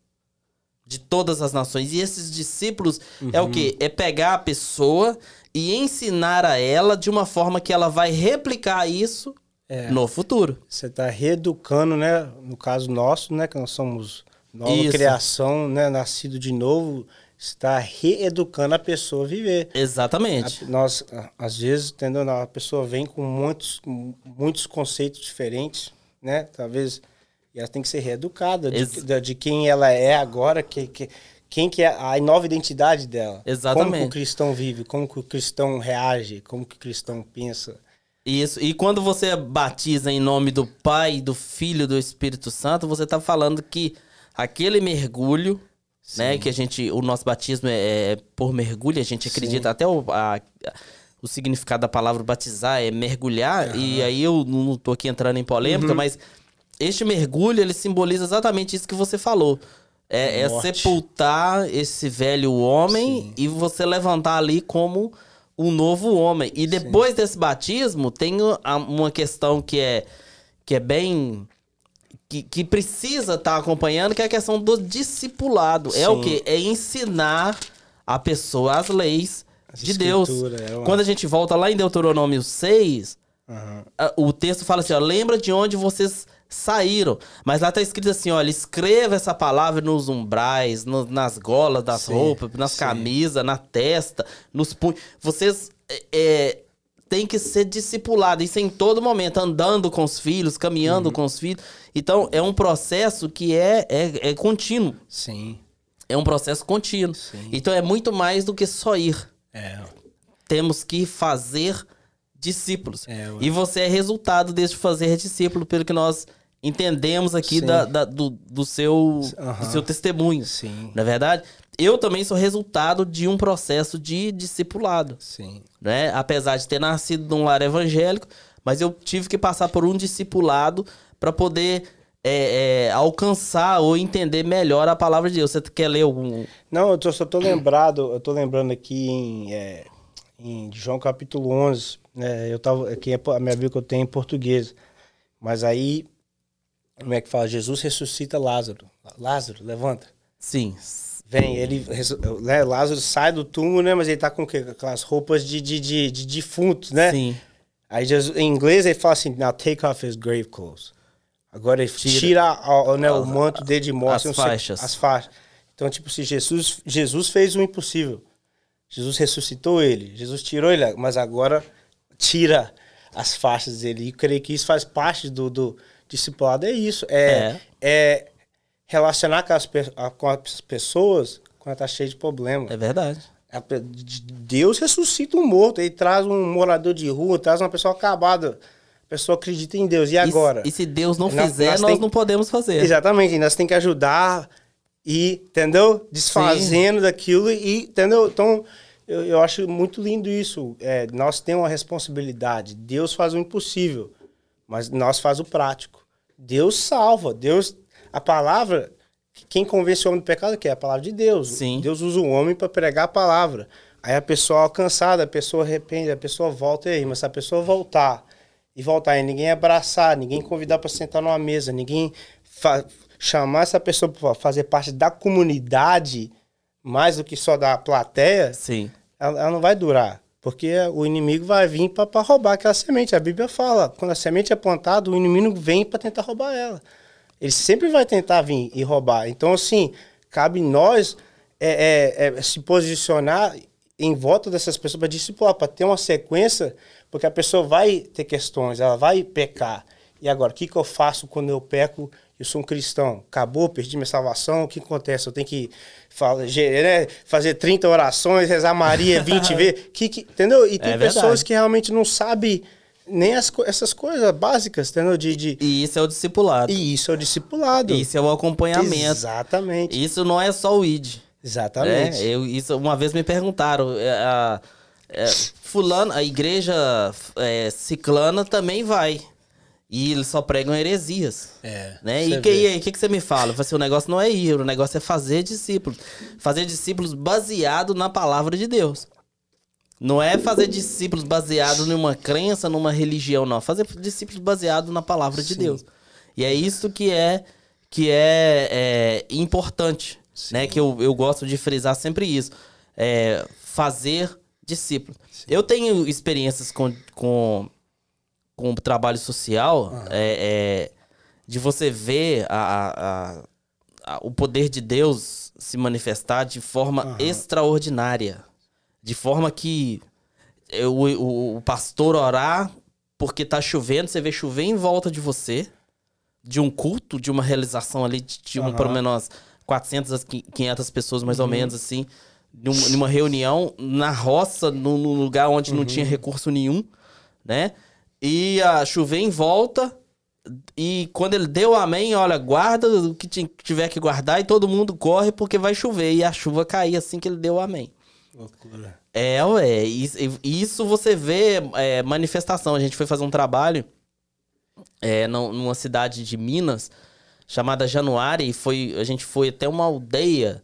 de todas as nações e esses discípulos é o quê? É pegar a pessoa e ensinar a ela de uma forma que ela vai replicar isso É. no futuro. Você está reeducando, né? No caso nosso, né? Que nós somos nova Isso. criação, né? Nascido de novo. Está reeducando a pessoa a viver. Exatamente. A- nós, às vezes, entendeu? A pessoa vem com muitos, muitos conceitos diferentes, né? Talvez. E ela tem que ser reeducada de, de, de quem ela é agora, que, que, quem que é a nova identidade dela. Como que Exatamente. o cristão vive, como que o cristão reage, como que o cristão pensa. Isso. E quando você batiza em nome do Pai, do Filho e do Espírito Santo, você tá falando que aquele mergulho, né? Que a gente. O nosso batismo é, é por mergulho, a gente acredita até o, a- o significado da palavra batizar é mergulhar, e aí eu não tô aqui entrando em polêmica, Uhum. mas este mergulho ele simboliza exatamente isso que você falou. É, é sepultar esse velho homem Sim. e você levantar ali como um novo homem. E depois desse batismo, tem uma questão que é, que é bem. Que, que precisa estar acompanhando, que é a questão do discipulado. É o Sim. quê? É ensinar a pessoa as leis As de Deus. é uma- Quando a gente volta lá em Deuteronômio 6, Aham. a- o texto fala assim, ó, lembra de onde vocês saíram. Mas lá tá escrito assim, olha, escreva essa palavra nos umbrais, no- nas golas das Sim, roupas, nas sim. camisas, na testa, nos punhos. Vocês é, é, têm que ser discipulados, isso em todo momento, andando com os filhos, Uhum. caminhando com os filhos. Então, é um processo que é, é, é contínuo. Sim. É um processo contínuo. Sim. Então, é muito mais do que só ir É. temos que fazer discípulos. É, e você é resultado desse fazer discípulo, pelo que nós entendemos aqui da, da- do, do seu, Aham. do seu testemunho. Sim. Na verdade, eu também sou resultado de um processo de discipulado. Sim. Né? Apesar de ter nascido num lar evangélico, mas eu tive que passar por um discipulado para poder é, é, alcançar ou entender melhor a palavra de Deus. Você quer ler algum. Não, eu tô, só tô lembrado, eu tô lembrando aqui em, é, em João capítulo 11, né, eu tava, aqui é a minha Bíblia que eu tenho em português, mas aí, como é que fala? Jesus ressuscita Lázaro. Lázaro, levanta. Sim. Vem, ele, né, Lázaro sai do túmulo, né, mas ele tá com o quê? Com aquelas roupas de, de, de, de defuntos, né? Sim. Aí Jesus, em inglês ele fala assim, now take off his grave clothes. Agora ele Tira. tira, né, o As- manto dele de morte. as não sei- faixas. As faixas. Então, tipo, se Jesus, Jesus fez o impossível. Jesus ressuscitou ele. Jesus tirou ele, mas agora tira as faixas dele. E eu creio que isso faz parte do, do discipulado. É isso. É, é. relacionar com as, com as pessoas quando tá cheio de problema. É verdade. Deus ressuscita um morto, ele traz um morador de rua, traz uma pessoa acabada. A pessoa acredita em Deus. E agora? E, se Deus não Nós- fizer, nós nós, tem- não podemos fazer. Exatamente, nós temos que ajudar e, entendeu? Desfazendo daquilo e, entendeu? Então, eu, eu acho muito lindo isso. É, nós temos uma responsabilidade. Deus faz o impossível, mas nós faz o prático. Deus salva. Deus, a palavra, quem convence o homem do pecado que é a palavra de Deus. Sim. Deus usa o homem para pregar a palavra. Aí a pessoa alcançada, a pessoa arrepende, a pessoa volta e aí, mas se a pessoa voltar e voltar e ninguém abraçar, ninguém convidar para sentar numa mesa, ninguém chamar essa pessoa para fazer parte da comunidade, mais do que só da plateia, Sim. ela, ela não vai durar. Porque o inimigo vai vir para roubar aquela semente. A Bíblia fala, quando a semente é plantada, o inimigo vem para tentar roubar ela. Ele sempre vai tentar vir e roubar. Então, assim, cabe nós é, é, é, se posicionar em volta dessas pessoas para discipular, para ter uma sequência, porque a pessoa vai ter questões, ela vai pecar. E agora, o que, que eu faço quando eu peco? Eu sou um cristão. Acabou, perdi minha salvação. O que acontece? Eu tenho que falar, né, fazer 30 orações, rezar Maria 20 vezes. Que, que, entendeu? E tem é pessoas que realmente não sabem nem as, essas coisas básicas, entendeu? De, de... E isso é o discipulado. E isso é o discipulado. Isso é o acompanhamento. Exatamente. Isso não é só o ID. Exatamente. É, eu, isso, uma vez me perguntaram, é, a, é, fulano, a igreja é, ciclana também vai. E eles só pregam heresias. É. Né? E, que, aí, o que, que você me fala? Eu assim, o negócio não é ir, o negócio é fazer discípulos. Fazer discípulos baseado na palavra de Deus. Não é fazer discípulos baseado numa crença, numa religião, não. Fazer discípulos baseado na palavra Sim. de Deus. E é isso que é que é, é importante, Sim. né? Que eu, eu gosto de frisar sempre isso. É fazer discípulos. Eu tenho experiências com, com, com o trabalho social, uhum. é, é, de você ver a, a, a, o poder de Deus se manifestar de forma uhum. extraordinária. De forma que o, o, o pastor orar porque tá chovendo, você vê chover em volta de você, de um culto, de uma realização ali, de, de um, pelo menos 400 a 500 pessoas, mais uhum. ou menos, assim, num, numa reunião na roça, num, num lugar onde uhum. não tinha recurso nenhum, né? E a chover em volta, e quando ele deu amém, olha, guarda o que tiver que guardar e todo mundo corre porque vai chover. E a chuva caía assim que ele deu amém. Loucura. É, ué. Isso, isso você vê é, manifestação. A gente foi fazer um trabalho é, numa cidade de Minas chamada Januária e foi, a gente foi até uma aldeia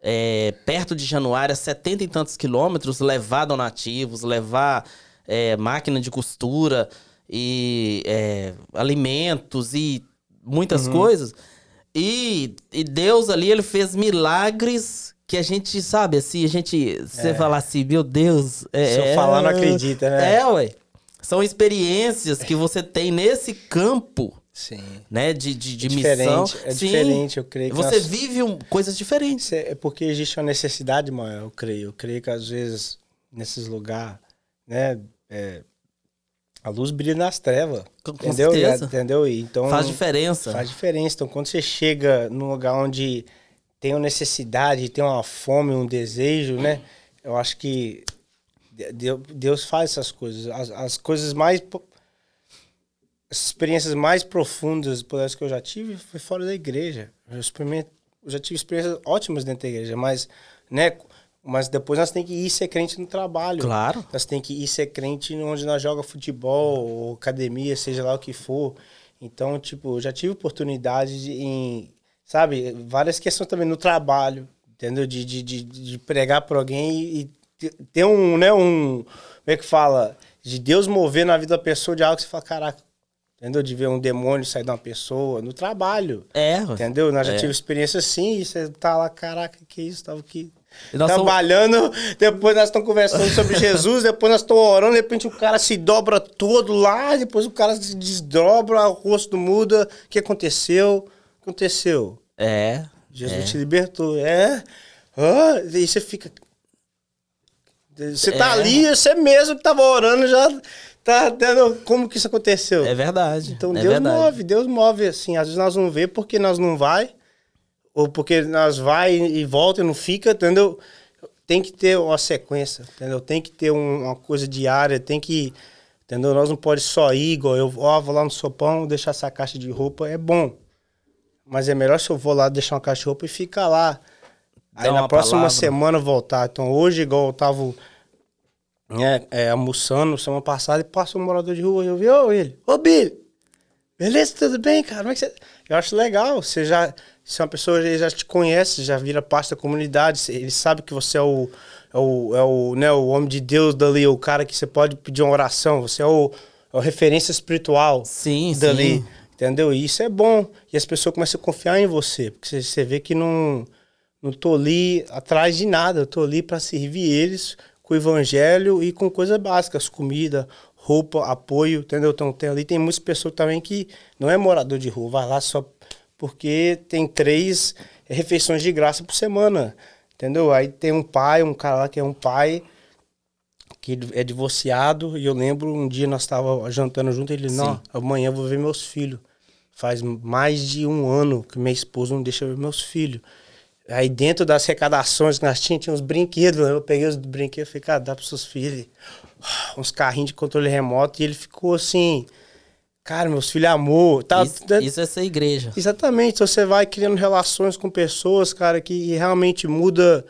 é, perto de Januária, setenta e tantos quilômetros, levar donativos, levar é, máquina de costura e é, alimentos e muitas uhum. coisas. E, e Deus ali, ele fez milagres que a gente, sabe, assim, a gente. Você é. falar assim, meu Deus. É, Se eu falar, não acredita, né? É, ué. São experiências que você tem nesse campo. Sim. Né? De, de, de é missão. É Sim. diferente, eu creio. você nós... vive um, coisas diferentes. É porque existe uma necessidade maior, eu creio. Eu creio que às vezes, nesses lugares, né? É, a luz brilha nas trevas. Com entendeu? Certeza. Entendeu? Então, faz diferença. Faz diferença. Então, quando você chega num lugar onde tem uma necessidade, tem uma fome, um desejo, né? Eu acho que Deus faz essas coisas. As, as coisas mais. As experiências mais profundas que eu já tive foi fora da igreja. Eu, eu já tive experiências ótimas dentro da igreja, mas, né? Mas depois nós temos que ir ser crente no trabalho. Claro. Nós temos que ir ser crente onde nós joga futebol, ou academia, seja lá o que for. Então, tipo, eu já tive oportunidade de, em sabe? Várias questões também no trabalho, entendeu? De, de, de, de pregar para alguém e ter um, né, um, como é que fala? De Deus mover na vida da pessoa de algo que você fala, caraca, entendeu? De ver um demônio sair de uma pessoa no trabalho. É. Entendeu? Nós já é. tivemos experiência assim, e você tá lá, caraca, que isso, tava aqui. Trabalhando, somos... depois nós estamos conversando sobre Jesus, depois nós estamos orando, de repente o cara se dobra todo lá, depois o cara se desdobra, o rosto muda. O que aconteceu? aconteceu? É. Jesus é. te libertou. É. Ah, e você fica. Você tá é. ali, você mesmo que tava orando já tá tendo. Como que isso aconteceu? É verdade. Então é Deus verdade. move, Deus move assim. Às vezes nós não vê porque nós não vai, ou porque nós vai e volta e não fica, entendeu? Tem que ter uma sequência, entendeu? Tem que ter um, uma coisa diária, tem que. Entendeu? Nós não pode só ir igual eu, ó, vou lá no sopão, deixar essa caixa de roupa, é bom. Mas é melhor se eu vou lá deixar uma caixa de roupa e ficar lá. Aí na próxima palavra. semana voltar. Então hoje, igual eu tava né, é, almoçando semana passada e passou um morador de rua. Eu vi, ô ele, ô Billy, beleza, tudo bem, cara? Como é que você. Eu acho legal. Você já. Se uma pessoa já te conhece, já vira parte da comunidade, ele sabe que você é o, é o, é o, né, o homem de Deus dali, o cara que você pode pedir uma oração, você é o, é o referência espiritual sim, dali. Sim. Entendeu? E isso é bom. E as pessoas começam a confiar em você. Porque você vê que não, não tô ali atrás de nada. Eu tô ali para servir eles com o evangelho e com coisas básicas. Comida, roupa, apoio, entendeu? Então tem, ali tem muitas pessoas também que não é morador de rua. Vai lá só porque tem três refeições de graça por semana. Entendeu? Aí tem um pai, um cara lá que é um pai que é divorciado, e eu lembro um dia nós estávamos jantando junto, ele, não, amanhã eu vou ver meus filhos. Faz mais de um ano que minha esposa não deixa eu ver meus filhos. Aí dentro das arrecadações que nós tínhamos, tinha uns brinquedos, eu peguei os brinquedos e falei, cara, dá para seus filhos. Uns carrinhos de controle remoto, e ele ficou assim, cara, meus filhos amor. Tá, isso, isso é ser igreja. Exatamente, então você vai criando relações com pessoas, cara, que realmente muda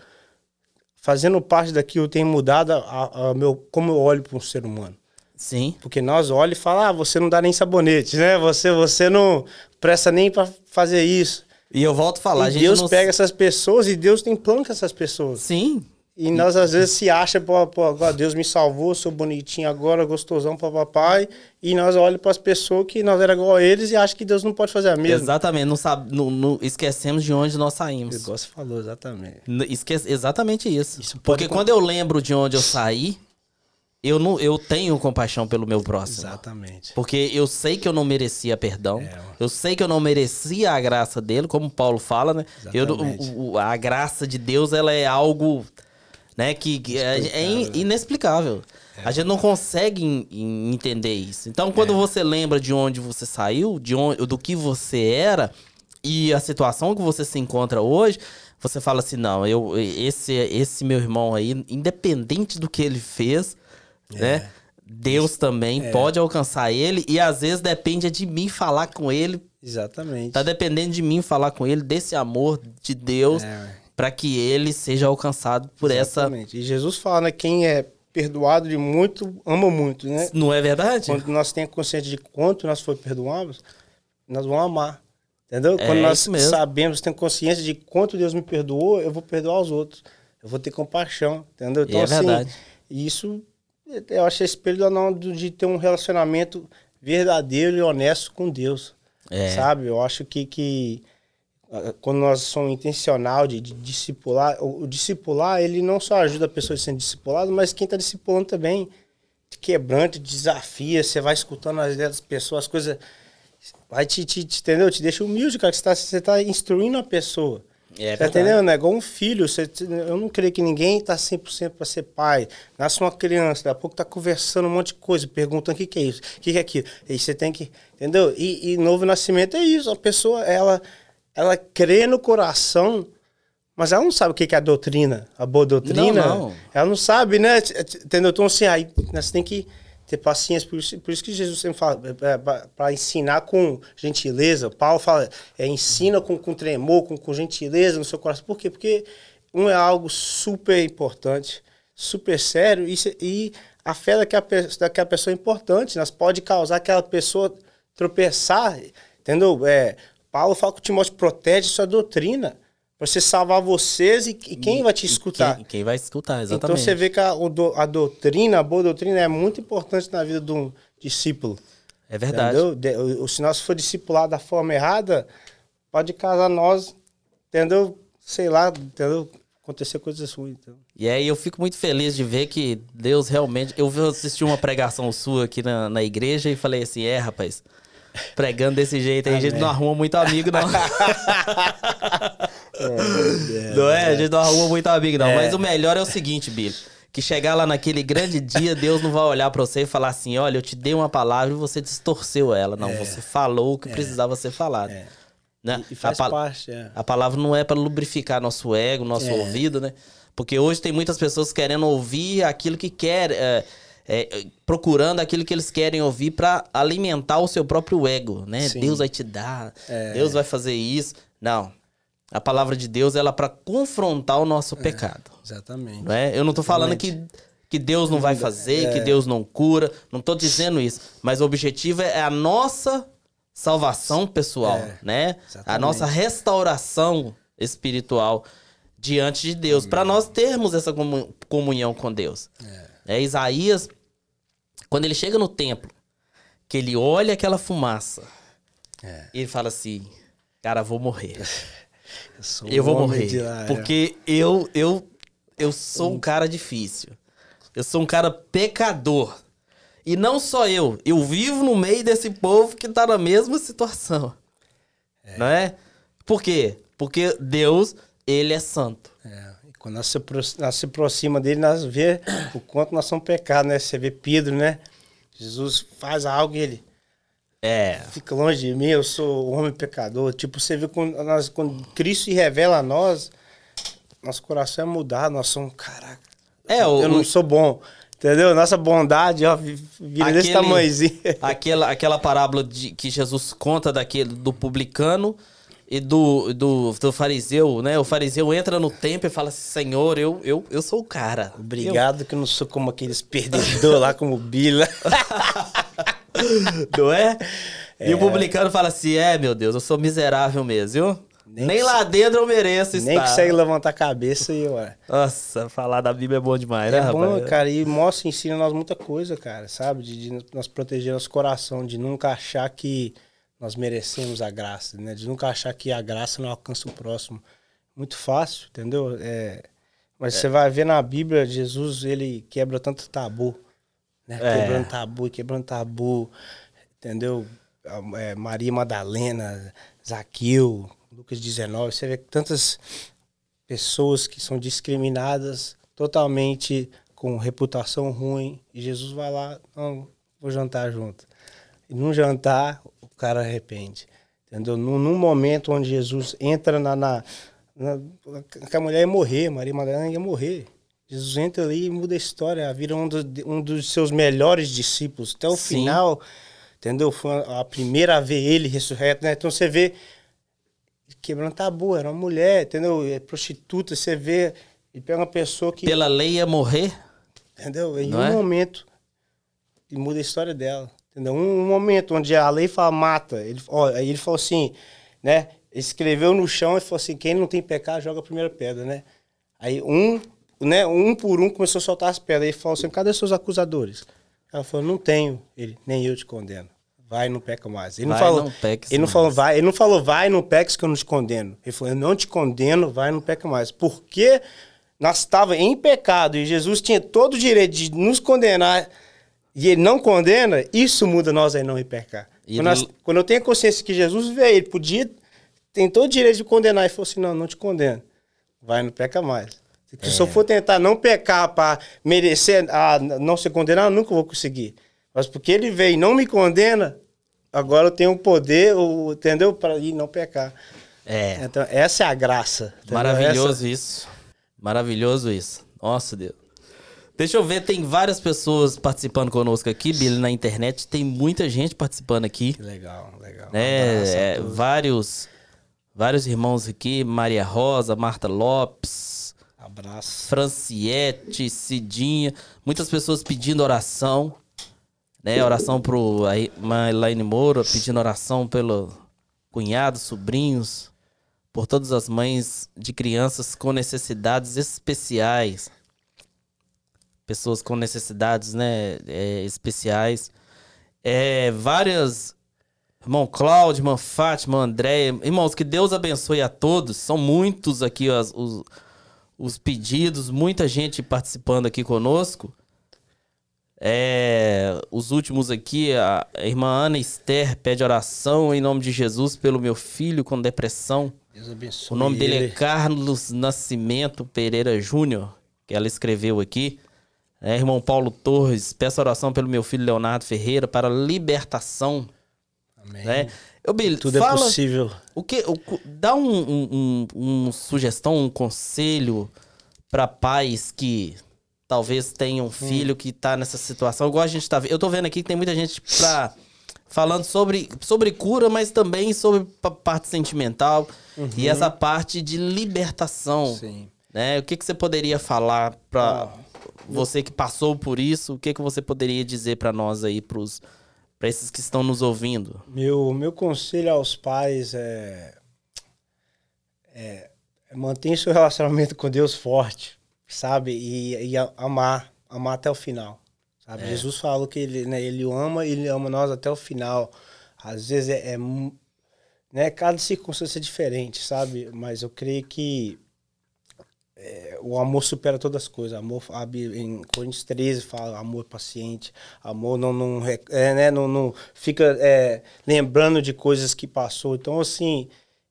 fazendo parte daquilo tem mudado a, a meu, como eu olho para um ser humano. Sim. Porque nós olhamos e falamos, ah, você não dá nem sabonete, né? Você, você não presta nem para fazer isso. E eu volto a falar, e Deus não... pega essas pessoas e Deus tem plano com essas pessoas. Sim. E nós às vezes se acha, pô, pô, Deus me salvou, sou bonitinho agora, gostosão para papai, e nós olhamos para as pessoas que nós era igual a eles e acha que Deus não pode fazer a mesma. Exatamente, não sabe, não, não esquecemos de onde nós saímos. Igual você falou, exatamente. Esquece, exatamente isso. isso Porque quando eu lembro de onde eu saí, eu não eu tenho compaixão pelo meu próximo. Exatamente. Porque eu sei que eu não merecia perdão. É, eu sei que eu não merecia a graça dele, como Paulo fala, né? Eu, o, a graça de Deus ela é algo né? Que, que é, é inexplicável. É. A gente não consegue entender isso. Então, quando é. você lembra de onde você saiu, de onde, do que você era e a situação que você se encontra hoje, você fala assim: não, eu, esse, esse meu irmão aí, independente do que ele fez, é. né? Deus também é. pode alcançar ele e às vezes depende de mim falar com ele. Exatamente. Tá dependendo de mim falar com ele desse amor de Deus. É para que ele seja alcançado por Exatamente. essa. E Jesus fala, né? Quem é perdoado de muito, ama muito, né? Não é verdade? Quando nós temos consciência de quanto nós foi perdoados, nós vamos amar. Entendeu? É Quando nós sabemos, temos consciência de quanto Deus me perdoou, eu vou perdoar os outros. Eu vou ter compaixão, entendeu? Então, é assim, verdade. isso eu acho espelho de ter um relacionamento verdadeiro e honesto com Deus. É. Sabe? Eu acho que, que quando nós somos intencional de, de discipular, o, o, discipular, ele não só ajuda a pessoa a ser discipulada, mas quem está discipulando também te quebranta, te desafia, você vai escutando as ideias das pessoas, as coisas vai te, te, te, entendeu? Te deixa humilde, cara, que você está tá instruindo a pessoa. É tá entendendo? É igual um filho. Você, eu não creio que ninguém está 100% para ser pai. Nasce uma criança, daqui a pouco tá conversando um monte de coisa, perguntando o que, que é isso, o que, que é aquilo. E você tem que. Entendeu? E, e novo nascimento é isso. A pessoa, ela ela crê no coração, mas ela não sabe o que é a doutrina, a boa doutrina. Não, não. Ela não sabe, né? Entendeu? Então, assim, aí né, você tem que ter paciência. Por isso, por isso que Jesus sempre fala, é, é, para ensinar com gentileza. Paulo fala, é, ensina com, com tremor, com, com gentileza no seu coração. Por quê? Porque um é algo super importante, super sério, e, e a fé daquela, daquela pessoa é importante. Nós pode causar aquela pessoa tropeçar, entendeu? É, Paulo fala que o Timóteo protege sua doutrina para você salvar vocês e, e quem e, vai te escutar? Quem, quem, vai escutar, exatamente. Então você vê que a, a, doutrina, a boa doutrina é muito importante na vida de um discípulo. É verdade. Entendeu? O, se nós for discipular da forma errada, pode casar nós, entendeu? Sei lá, entendeu? Acontecer coisas ruins. Então. E aí eu fico muito feliz de ver que Deus realmente. Eu assisti uma pregação sua aqui na, na igreja e falei assim: é, rapaz pregando desse jeito aí, a gente não arruma muito amigo, não. é, não é? A gente não arruma muito amigo, não. É. Mas o melhor é o seguinte, Billy. Que chegar lá naquele grande dia, Deus não vai olhar para você e falar assim: olha, eu te dei uma palavra e você distorceu ela. Não, é. você falou o que é. precisava ser falado. É. Né? E, faz a, parte, é. a palavra não é para lubrificar nosso ego, nosso ouvido, né? Porque hoje tem muitas pessoas querendo ouvir aquilo que quer é, procurando aquilo que eles querem ouvir para alimentar o seu próprio ego, né? Sim. Deus vai te dar, é. Deus vai fazer isso. Não. A palavra de Deus ela é para confrontar o nosso é, pecado. Exatamente. Não é? Eu não estou falando que, que Deus não vai fazer, que é. Deus não cura. Não estou dizendo isso. Mas o objetivo é a nossa salvação pessoal, é, né? Exatamente. A nossa restauração espiritual diante de Deus, para nós termos essa comunhão com Deus. É. É, Isaías, quando ele chega no templo, que ele olha aquela fumaça, é. ele fala assim: Cara, vou morrer. eu, eu vou morrer. Lá, porque é. eu, eu, eu sou um cara difícil. Eu sou um cara pecador. E não só eu, eu vivo no meio desse povo que tá na mesma situação. É. Não é? Por quê? Porque Deus, ele é santo. É Quando nós se, nós se aproxima dele, nós vê o quanto nós somos pecados, né? Você vê Pedro, né? Jesus faz algo e ele É. fica longe de mim, eu sou homem pecador. Tipo, você vê quando, nós, quando Cristo se revela a nós, nosso coração é mudado, nós somos, caraca, É, o, eu não sou bom. Entendeu? Nossa bondade, ó, vi- vira desse Aquele- tamanhozinho. aquela, aquela parábola de, que Jesus conta daquele do publicano e do, do, do fariseu, né? O fariseu entra no templo e fala assim, Senhor, eu, eu, eu sou o cara. Obrigado que eu não sou como aqueles perdedores lá, como o Bila. Eu- não é? E o publicano fala assim, é, meu Deus, eu sou miserável mesmo, viu? Nem, Nem lá dentro eu mereço Nem estar. que segue levantar a cabeça e, ué. Nossa, falar da Bíblia é bom demais, né, É bom, rapaz? cara, e mostra, ensina nós muita coisa, cara, sabe? De, de nós proteger nosso coração, de nunca achar que nós merecemos a graça, né? De nunca achar que a graça não alcança o próximo. Muito fácil, entendeu? É, mas você vai ver na Bíblia, Jesus, ele quebra tanto tabu, né? É. Quebrando tabu, quebrando tabu, entendeu? É, Maria Madalena, Zaqueu, Lucas 19, você vê tantas pessoas que são discriminadas totalmente com reputação ruim e Jesus vai lá, não, vou jantar junto. E num jantar, cara arrepende. Entendeu? Num, num momento onde Jesus entra na, na, na. que a mulher ia morrer, Maria Madalena ia morrer. Jesus entra ali e muda a história, vira um, dos um dos seus melhores discípulos. Até o Sim. final, entendeu? Foi a a primeira a ver ele ressurreto, né? Então você vê quebrando tabu, era uma mulher, entendeu? É prostituta, você vê, e pega uma pessoa que, Pela lei ia morrer? entendeu? Em Não um é? momento, e muda a história dela, entendeu? Um, um momento onde a lei fala mata, ele, ó, aí ele falou assim, né? Escreveu no chão e falou assim, quem não tem pecado, joga a primeira pedra, né? Aí um, né, um por um começou a soltar as pedras, ele falou assim, cadê seus acusadores? Ela falou, não tenho. Ele, nem eu te condeno. Vai, não peca mais. Ele não Vai, falou, não peques ele não mais. falou, vai, ele não falou, vai, não peques que eu não te condeno. Ele falou, eu não te condeno, vai, não peca mais. Porque nós estávamos em pecado e Jesus tinha todo o direito de nos condenar e ele não condena, isso muda nós aí não ir pecar. Quando, nós- quando eu tenho a consciência que Jesus veio, ele podia, tem todo o direito de condenar. E falou assim, não, não te condeno. Vai, não peca mais. É. Se eu for tentar não pecar para merecer a não ser condenado, eu nunca vou conseguir. Mas porque ele veio e não me condena, agora eu tenho o poder, o, entendeu? Para ir não pecar. É. Então, essa é a graça. entendeu? Maravilhoso isso. Maravilhoso isso. Nossa, Deus. Deixa eu ver, tem várias pessoas participando conosco aqui, Billy, na internet. Tem muita gente participando aqui. Que legal, legal. Né? É, vários, vários irmãos aqui, Maria Rosa, Marta Lopes, Abraço. Franciete, Cidinha, muitas pessoas pedindo oração, né? Oração pro a irmã Elaine Moura, pedindo oração pelo cunhado, sobrinhos, por todas as mães de crianças com necessidades especiais. Pessoas com necessidades, né, é, especiais. É, várias Irmão Cláudio, irmã Fátima, André, irmãos, que Deus abençoe a todos. São muitos aqui as- os, os pedidos, muita gente participando aqui conosco. É, os últimos aqui, a irmã Ana Esther pede oração em nome de Jesus pelo meu filho com depressão. Deus abençoe. O nome dele é. Carlos Nascimento Pereira Júnior, que ela escreveu aqui. É, irmão Paulo Torres, peço oração pelo meu filho Leonardo Ferreira para libertação. Amém. Né? Eu, Billy, Tudo fala, é possível. o que, o dá um, um, um- um sugestão, um conselho para pais que talvez tenham um filho que tá nessa situação. Igual a gente tá. Eu tô vendo aqui que tem muita gente pra, falando sobre, sobre cura, mas também sobre a parte sentimental e essa parte de libertação. Sim. Né? O que, que você poderia falar para Ah. Você que passou por isso? O que, que você poderia dizer para nós aí, pra esses que estão nos ouvindo? Meu, meu conselho aos pais é, é, é mantenha seu relacionamento com Deus forte, sabe? E, e amar, amar até o final. Sabe? Jesus falou que ele, né, ele o ama e ele ama nós até o final. Às vezes é, é né, cada circunstância é diferente, sabe? Mas eu creio que é, o amor supera todas as coisas. Amor, a em Coríntios 13 fala amor paciente, amor não, não, é, né, não, não fica é, lembrando de coisas que passou. Então, assim,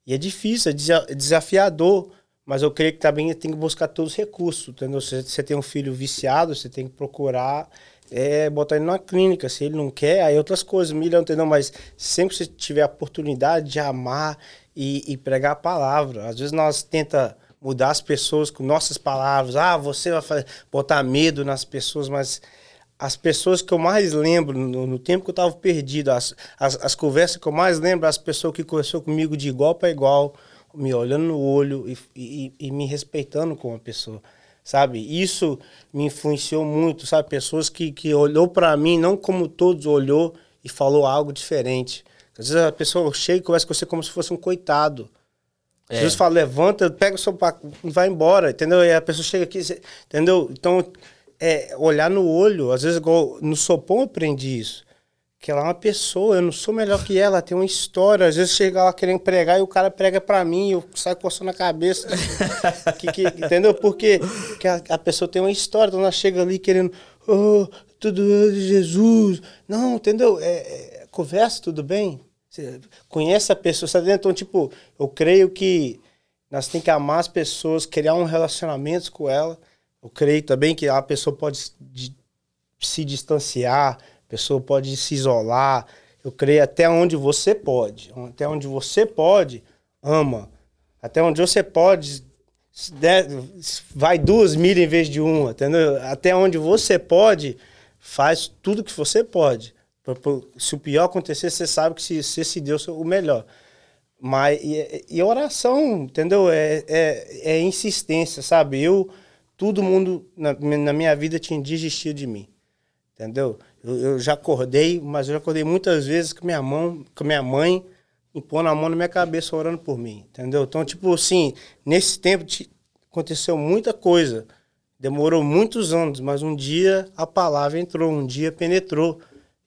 e é difícil, é é desafiador, mas eu creio que também tem que buscar todos os recursos, entendeu? Se você tem um filho viciado, você tem que procurar é, botar ele numa clínica. Se ele não quer, aí outras coisas, milhão, entendeu? Mas sempre que você tiver a oportunidade de amar e, e pregar a palavra. Às vezes nós tenta mudar as pessoas com nossas palavras. Ah, você vai fazer, botar medo nas pessoas, mas as pessoas que eu mais lembro no, no tempo que eu estava perdido, as, as, as, conversas que eu mais lembro, as pessoas que conversou comigo de igual para igual, me olhando no olho e, e, e me respeitando como pessoa, sabe? Isso me influenciou muito, sabe? Pessoas que, que olhou para mim não como todos olhou e falou algo diferente. Às vezes a pessoa chega e conversa com você como se fosse um coitado. É. Jesus fala, levanta, pega o seu e vai embora, entendeu? E a pessoa chega aqui, entendeu? Então, é, olhar no olho, às vezes no Sopão eu aprendi isso que ela é uma pessoa, eu não sou melhor que ela, tem uma história. Às vezes chega lá querendo pregar e o cara prega para mim, eu saio coçando a cabeça. que, que, entendeu? Porque, porque a, a, pessoa tem uma história, então ela chega ali querendo, oh, tudo é de Jesus. Não, entendeu? É, é, conversa, tudo bem? Você conhece a pessoa, sabe? Então, tipo, eu creio que nós temos que amar as pessoas, criar um relacionamento com ela. Eu creio também que a pessoa pode se distanciar, pessoa pode se isolar. Eu creio até onde você pode. Até onde você pode, ama. Até onde você pode, vai duas mil em vez de uma, entendeu? Até onde você pode, faz tudo que você pode. Se o pior acontecer, você sabe que se, se esse Deus o melhor. Mas, e, e oração, entendeu? É, é, é, insistência, sabe? Eu, todo mundo na, na minha vida tinha desistido de mim, entendeu? Eu, eu, já acordei, mas eu já acordei muitas vezes com minha mão, com minha mãe impondo a mão na minha cabeça orando por mim, entendeu? Então, tipo assim, nesse tempo aconteceu muita coisa. Demorou muitos anos, mas um dia a palavra entrou, um dia penetrou.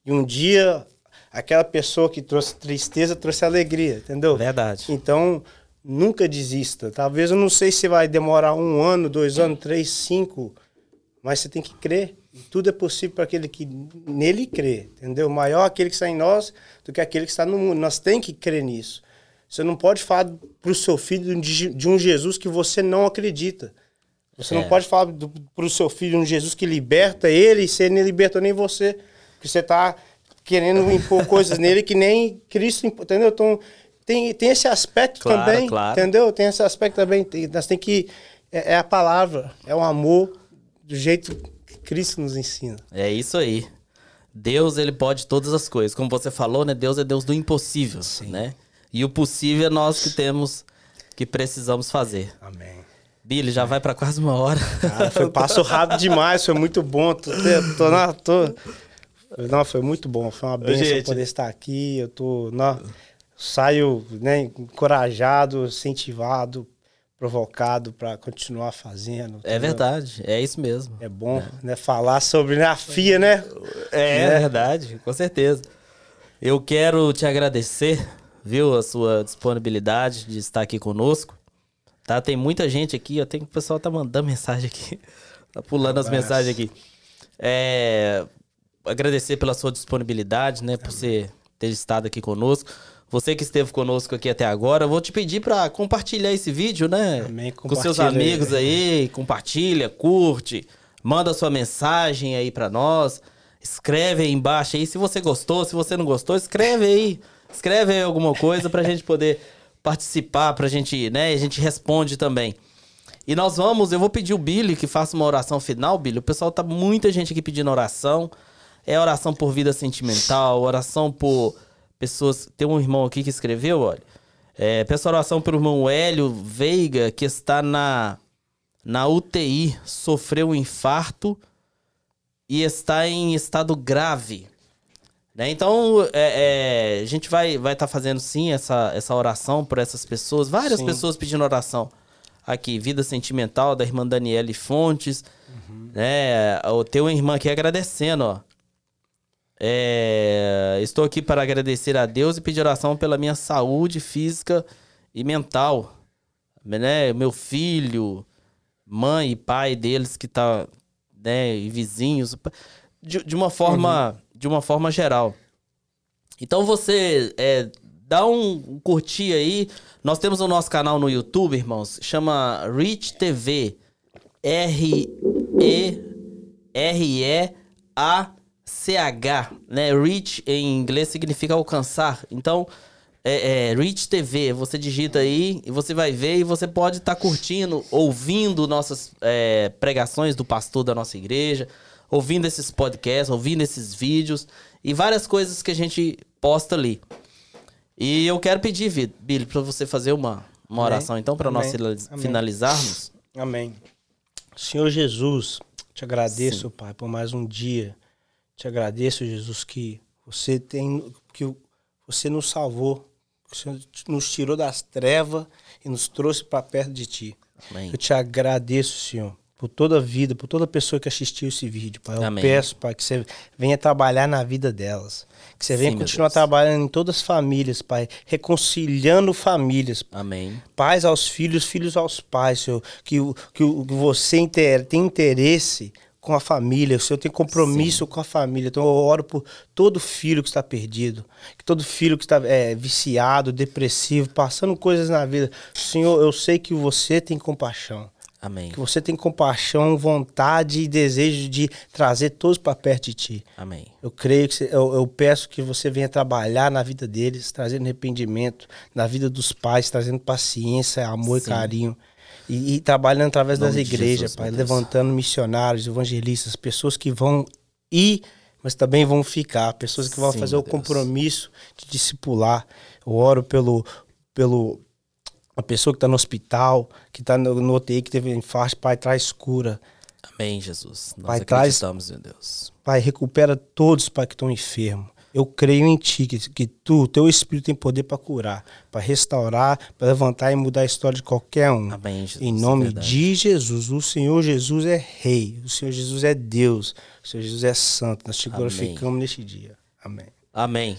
E um dia aquela pessoa que trouxe tristeza trouxe alegria, entendeu? Verdade. Então, nunca desista. Talvez eu não sei se vai demorar um ano, dois anos, três, cinco, mas você tem que crer. Tudo é possível para aquele que nele crê, entendeu? Maior aquele que está em nós do que aquele que está no mundo. Nós tem que crer nisso. Você não pode falar para o seu filho de um Jesus que você não acredita. Você é. não pode falar para o seu filho de um Jesus que liberta ele e você nem liberta nem você. Porque você está querendo impor coisas nele que nem Cristo, entendeu? Então, tem, tem esse aspecto claro, também, claro. entendeu? Tem esse aspecto também. Tem, nós tem que... É, é a palavra, é o amor, do jeito Cristo nos ensina. É isso aí. Deus, ele pode todas as coisas. Como você falou, né? Deus é Deus do impossível, Sim. né? E o possível é nós que temos, que precisamos fazer. Amém. Billy, já vai para quase uma hora. Cara, foi passo rápido demais, foi muito bom. Tô, tô, na, tô, não, foi muito bom. Foi uma bênção poder estar aqui. Eu tô, não, saio né, encorajado, incentivado provocado para continuar fazendo. É verdade, é isso mesmo. É bom, é. né, falar sobre né, a FIA, né? É, é verdade, com certeza. Eu quero te agradecer, viu, a sua disponibilidade de estar aqui conosco. Tá, tem muita gente aqui, eu tenho que o pessoal tá mandando mensagem aqui, tá pulando as mensagens aqui. É, agradecer pela sua disponibilidade, né, por você ter estado aqui conosco. Você que esteve conosco aqui até agora, vou te pedir para compartilhar esse vídeo, né? Amém, com seus amigos aí. aí, compartilha, curte, manda sua mensagem aí para nós. Escreve aí embaixo aí se você gostou, se você não gostou, escreve aí. Escreve aí alguma coisa pra gente poder participar, pra gente, né? A gente responde também. E nós vamos, eu vou pedir o Billy que faça uma oração final, Billy. O pessoal tá muita gente aqui pedindo oração. É oração por vida sentimental, oração por pessoas. Tem um irmão aqui que escreveu, olha. É, peço oração pelo irmão Hélio Veiga, que está na, na UTI, sofreu um infarto e está em estado grave. Né? Então, é, é, a gente vai estar vai tá fazendo sim essa, essa oração por essas pessoas. Várias sim. pessoas pedindo oração aqui. Vida Sentimental, da irmã Daniele Fontes. Uhum. Né? Tem uma irmã aqui agradecendo, ó. É, estou aqui para agradecer a Deus e pedir oração pela minha saúde física e mental. Né? Meu filho, mãe e pai deles que tá, né, e vizinhos, de, de uma forma, uhum. de uma forma geral. Então você é, dá um curtir aí. Nós temos o nosso canal no YouTube, irmãos, chama Rich TV. R E R E A C H, né? Reach em inglês significa alcançar. Então, é, é Reach TV, você digita aí e você vai ver e você pode estar tá curtindo, ouvindo nossas é, pregações do pastor da nossa igreja, ouvindo esses podcasts, ouvindo esses vídeos e várias coisas que a gente posta ali. E eu quero pedir, Billy, para você fazer uma, uma oração então para nós finalizarmos. Amém. Senhor Jesus, te agradeço, Sim. Pai, por mais um dia. Te agradeço, Jesus, que você tem que você nos salvou, que Senhor nos tirou das trevas e nos trouxe para perto de ti. Amém. Eu te agradeço, Senhor, por toda a vida, por toda pessoa que assistiu esse vídeo, Pai. Eu Amém. peço, Pai, que você venha trabalhar na vida delas. Que você venha Sim, continuar trabalhando em todas as famílias, Pai. Reconciliando famílias. Amém. Pais aos filhos, filhos aos pais, Senhor. Que, que, que você tem interesse com a família, o Senhor tem compromisso Sim. com a família. Então eu oro por todo filho que está perdido, que todo filho que está é, viciado, depressivo, passando coisas na vida. Senhor, eu sei que você tem compaixão. Amém. Que você tem compaixão, vontade e desejo de trazer todos para perto de ti. Amém. Eu creio que você, eu, eu, peço que você venha trabalhar na vida deles, trazendo arrependimento, na vida dos pais, trazendo paciência, amor Sim. e carinho. E, e trabalhando através das igrejas, Jesus, Pai, levantando missionários, evangelistas, pessoas que vão ir, mas também vão ficar, pessoas que vão Sim, fazer o compromisso de discipular. Eu oro pelo, pelo a pessoa que está no hospital, que está no, no UTI, que teve infarto, Pai, traz cura. Amém, Jesus. Nós pai, acreditamos, traz, meu Deus. Pai, recupera todos, Pai, que estão enfermos. Eu creio em Ti, que, que Tu, Teu Espírito tem poder para curar, para restaurar, para levantar e mudar a história de qualquer um. Amém, Jesus. Em nome é de Jesus. O Senhor Jesus é Rei. O Senhor Jesus é Deus. O Senhor Jesus é Santo. Nós te Amém. glorificamos neste dia. Amém. Amém.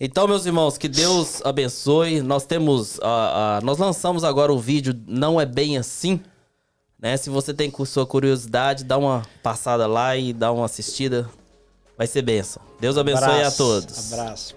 Então, meus irmãos, que Deus abençoe. Nós temos, uh, uh, nós lançamos agora o vídeo Não é bem assim, né? Se você tem sua curiosidade, dá uma passada lá e dá uma assistida. Vai ser benção. Deus abençoe abraço, a todos. Abraço.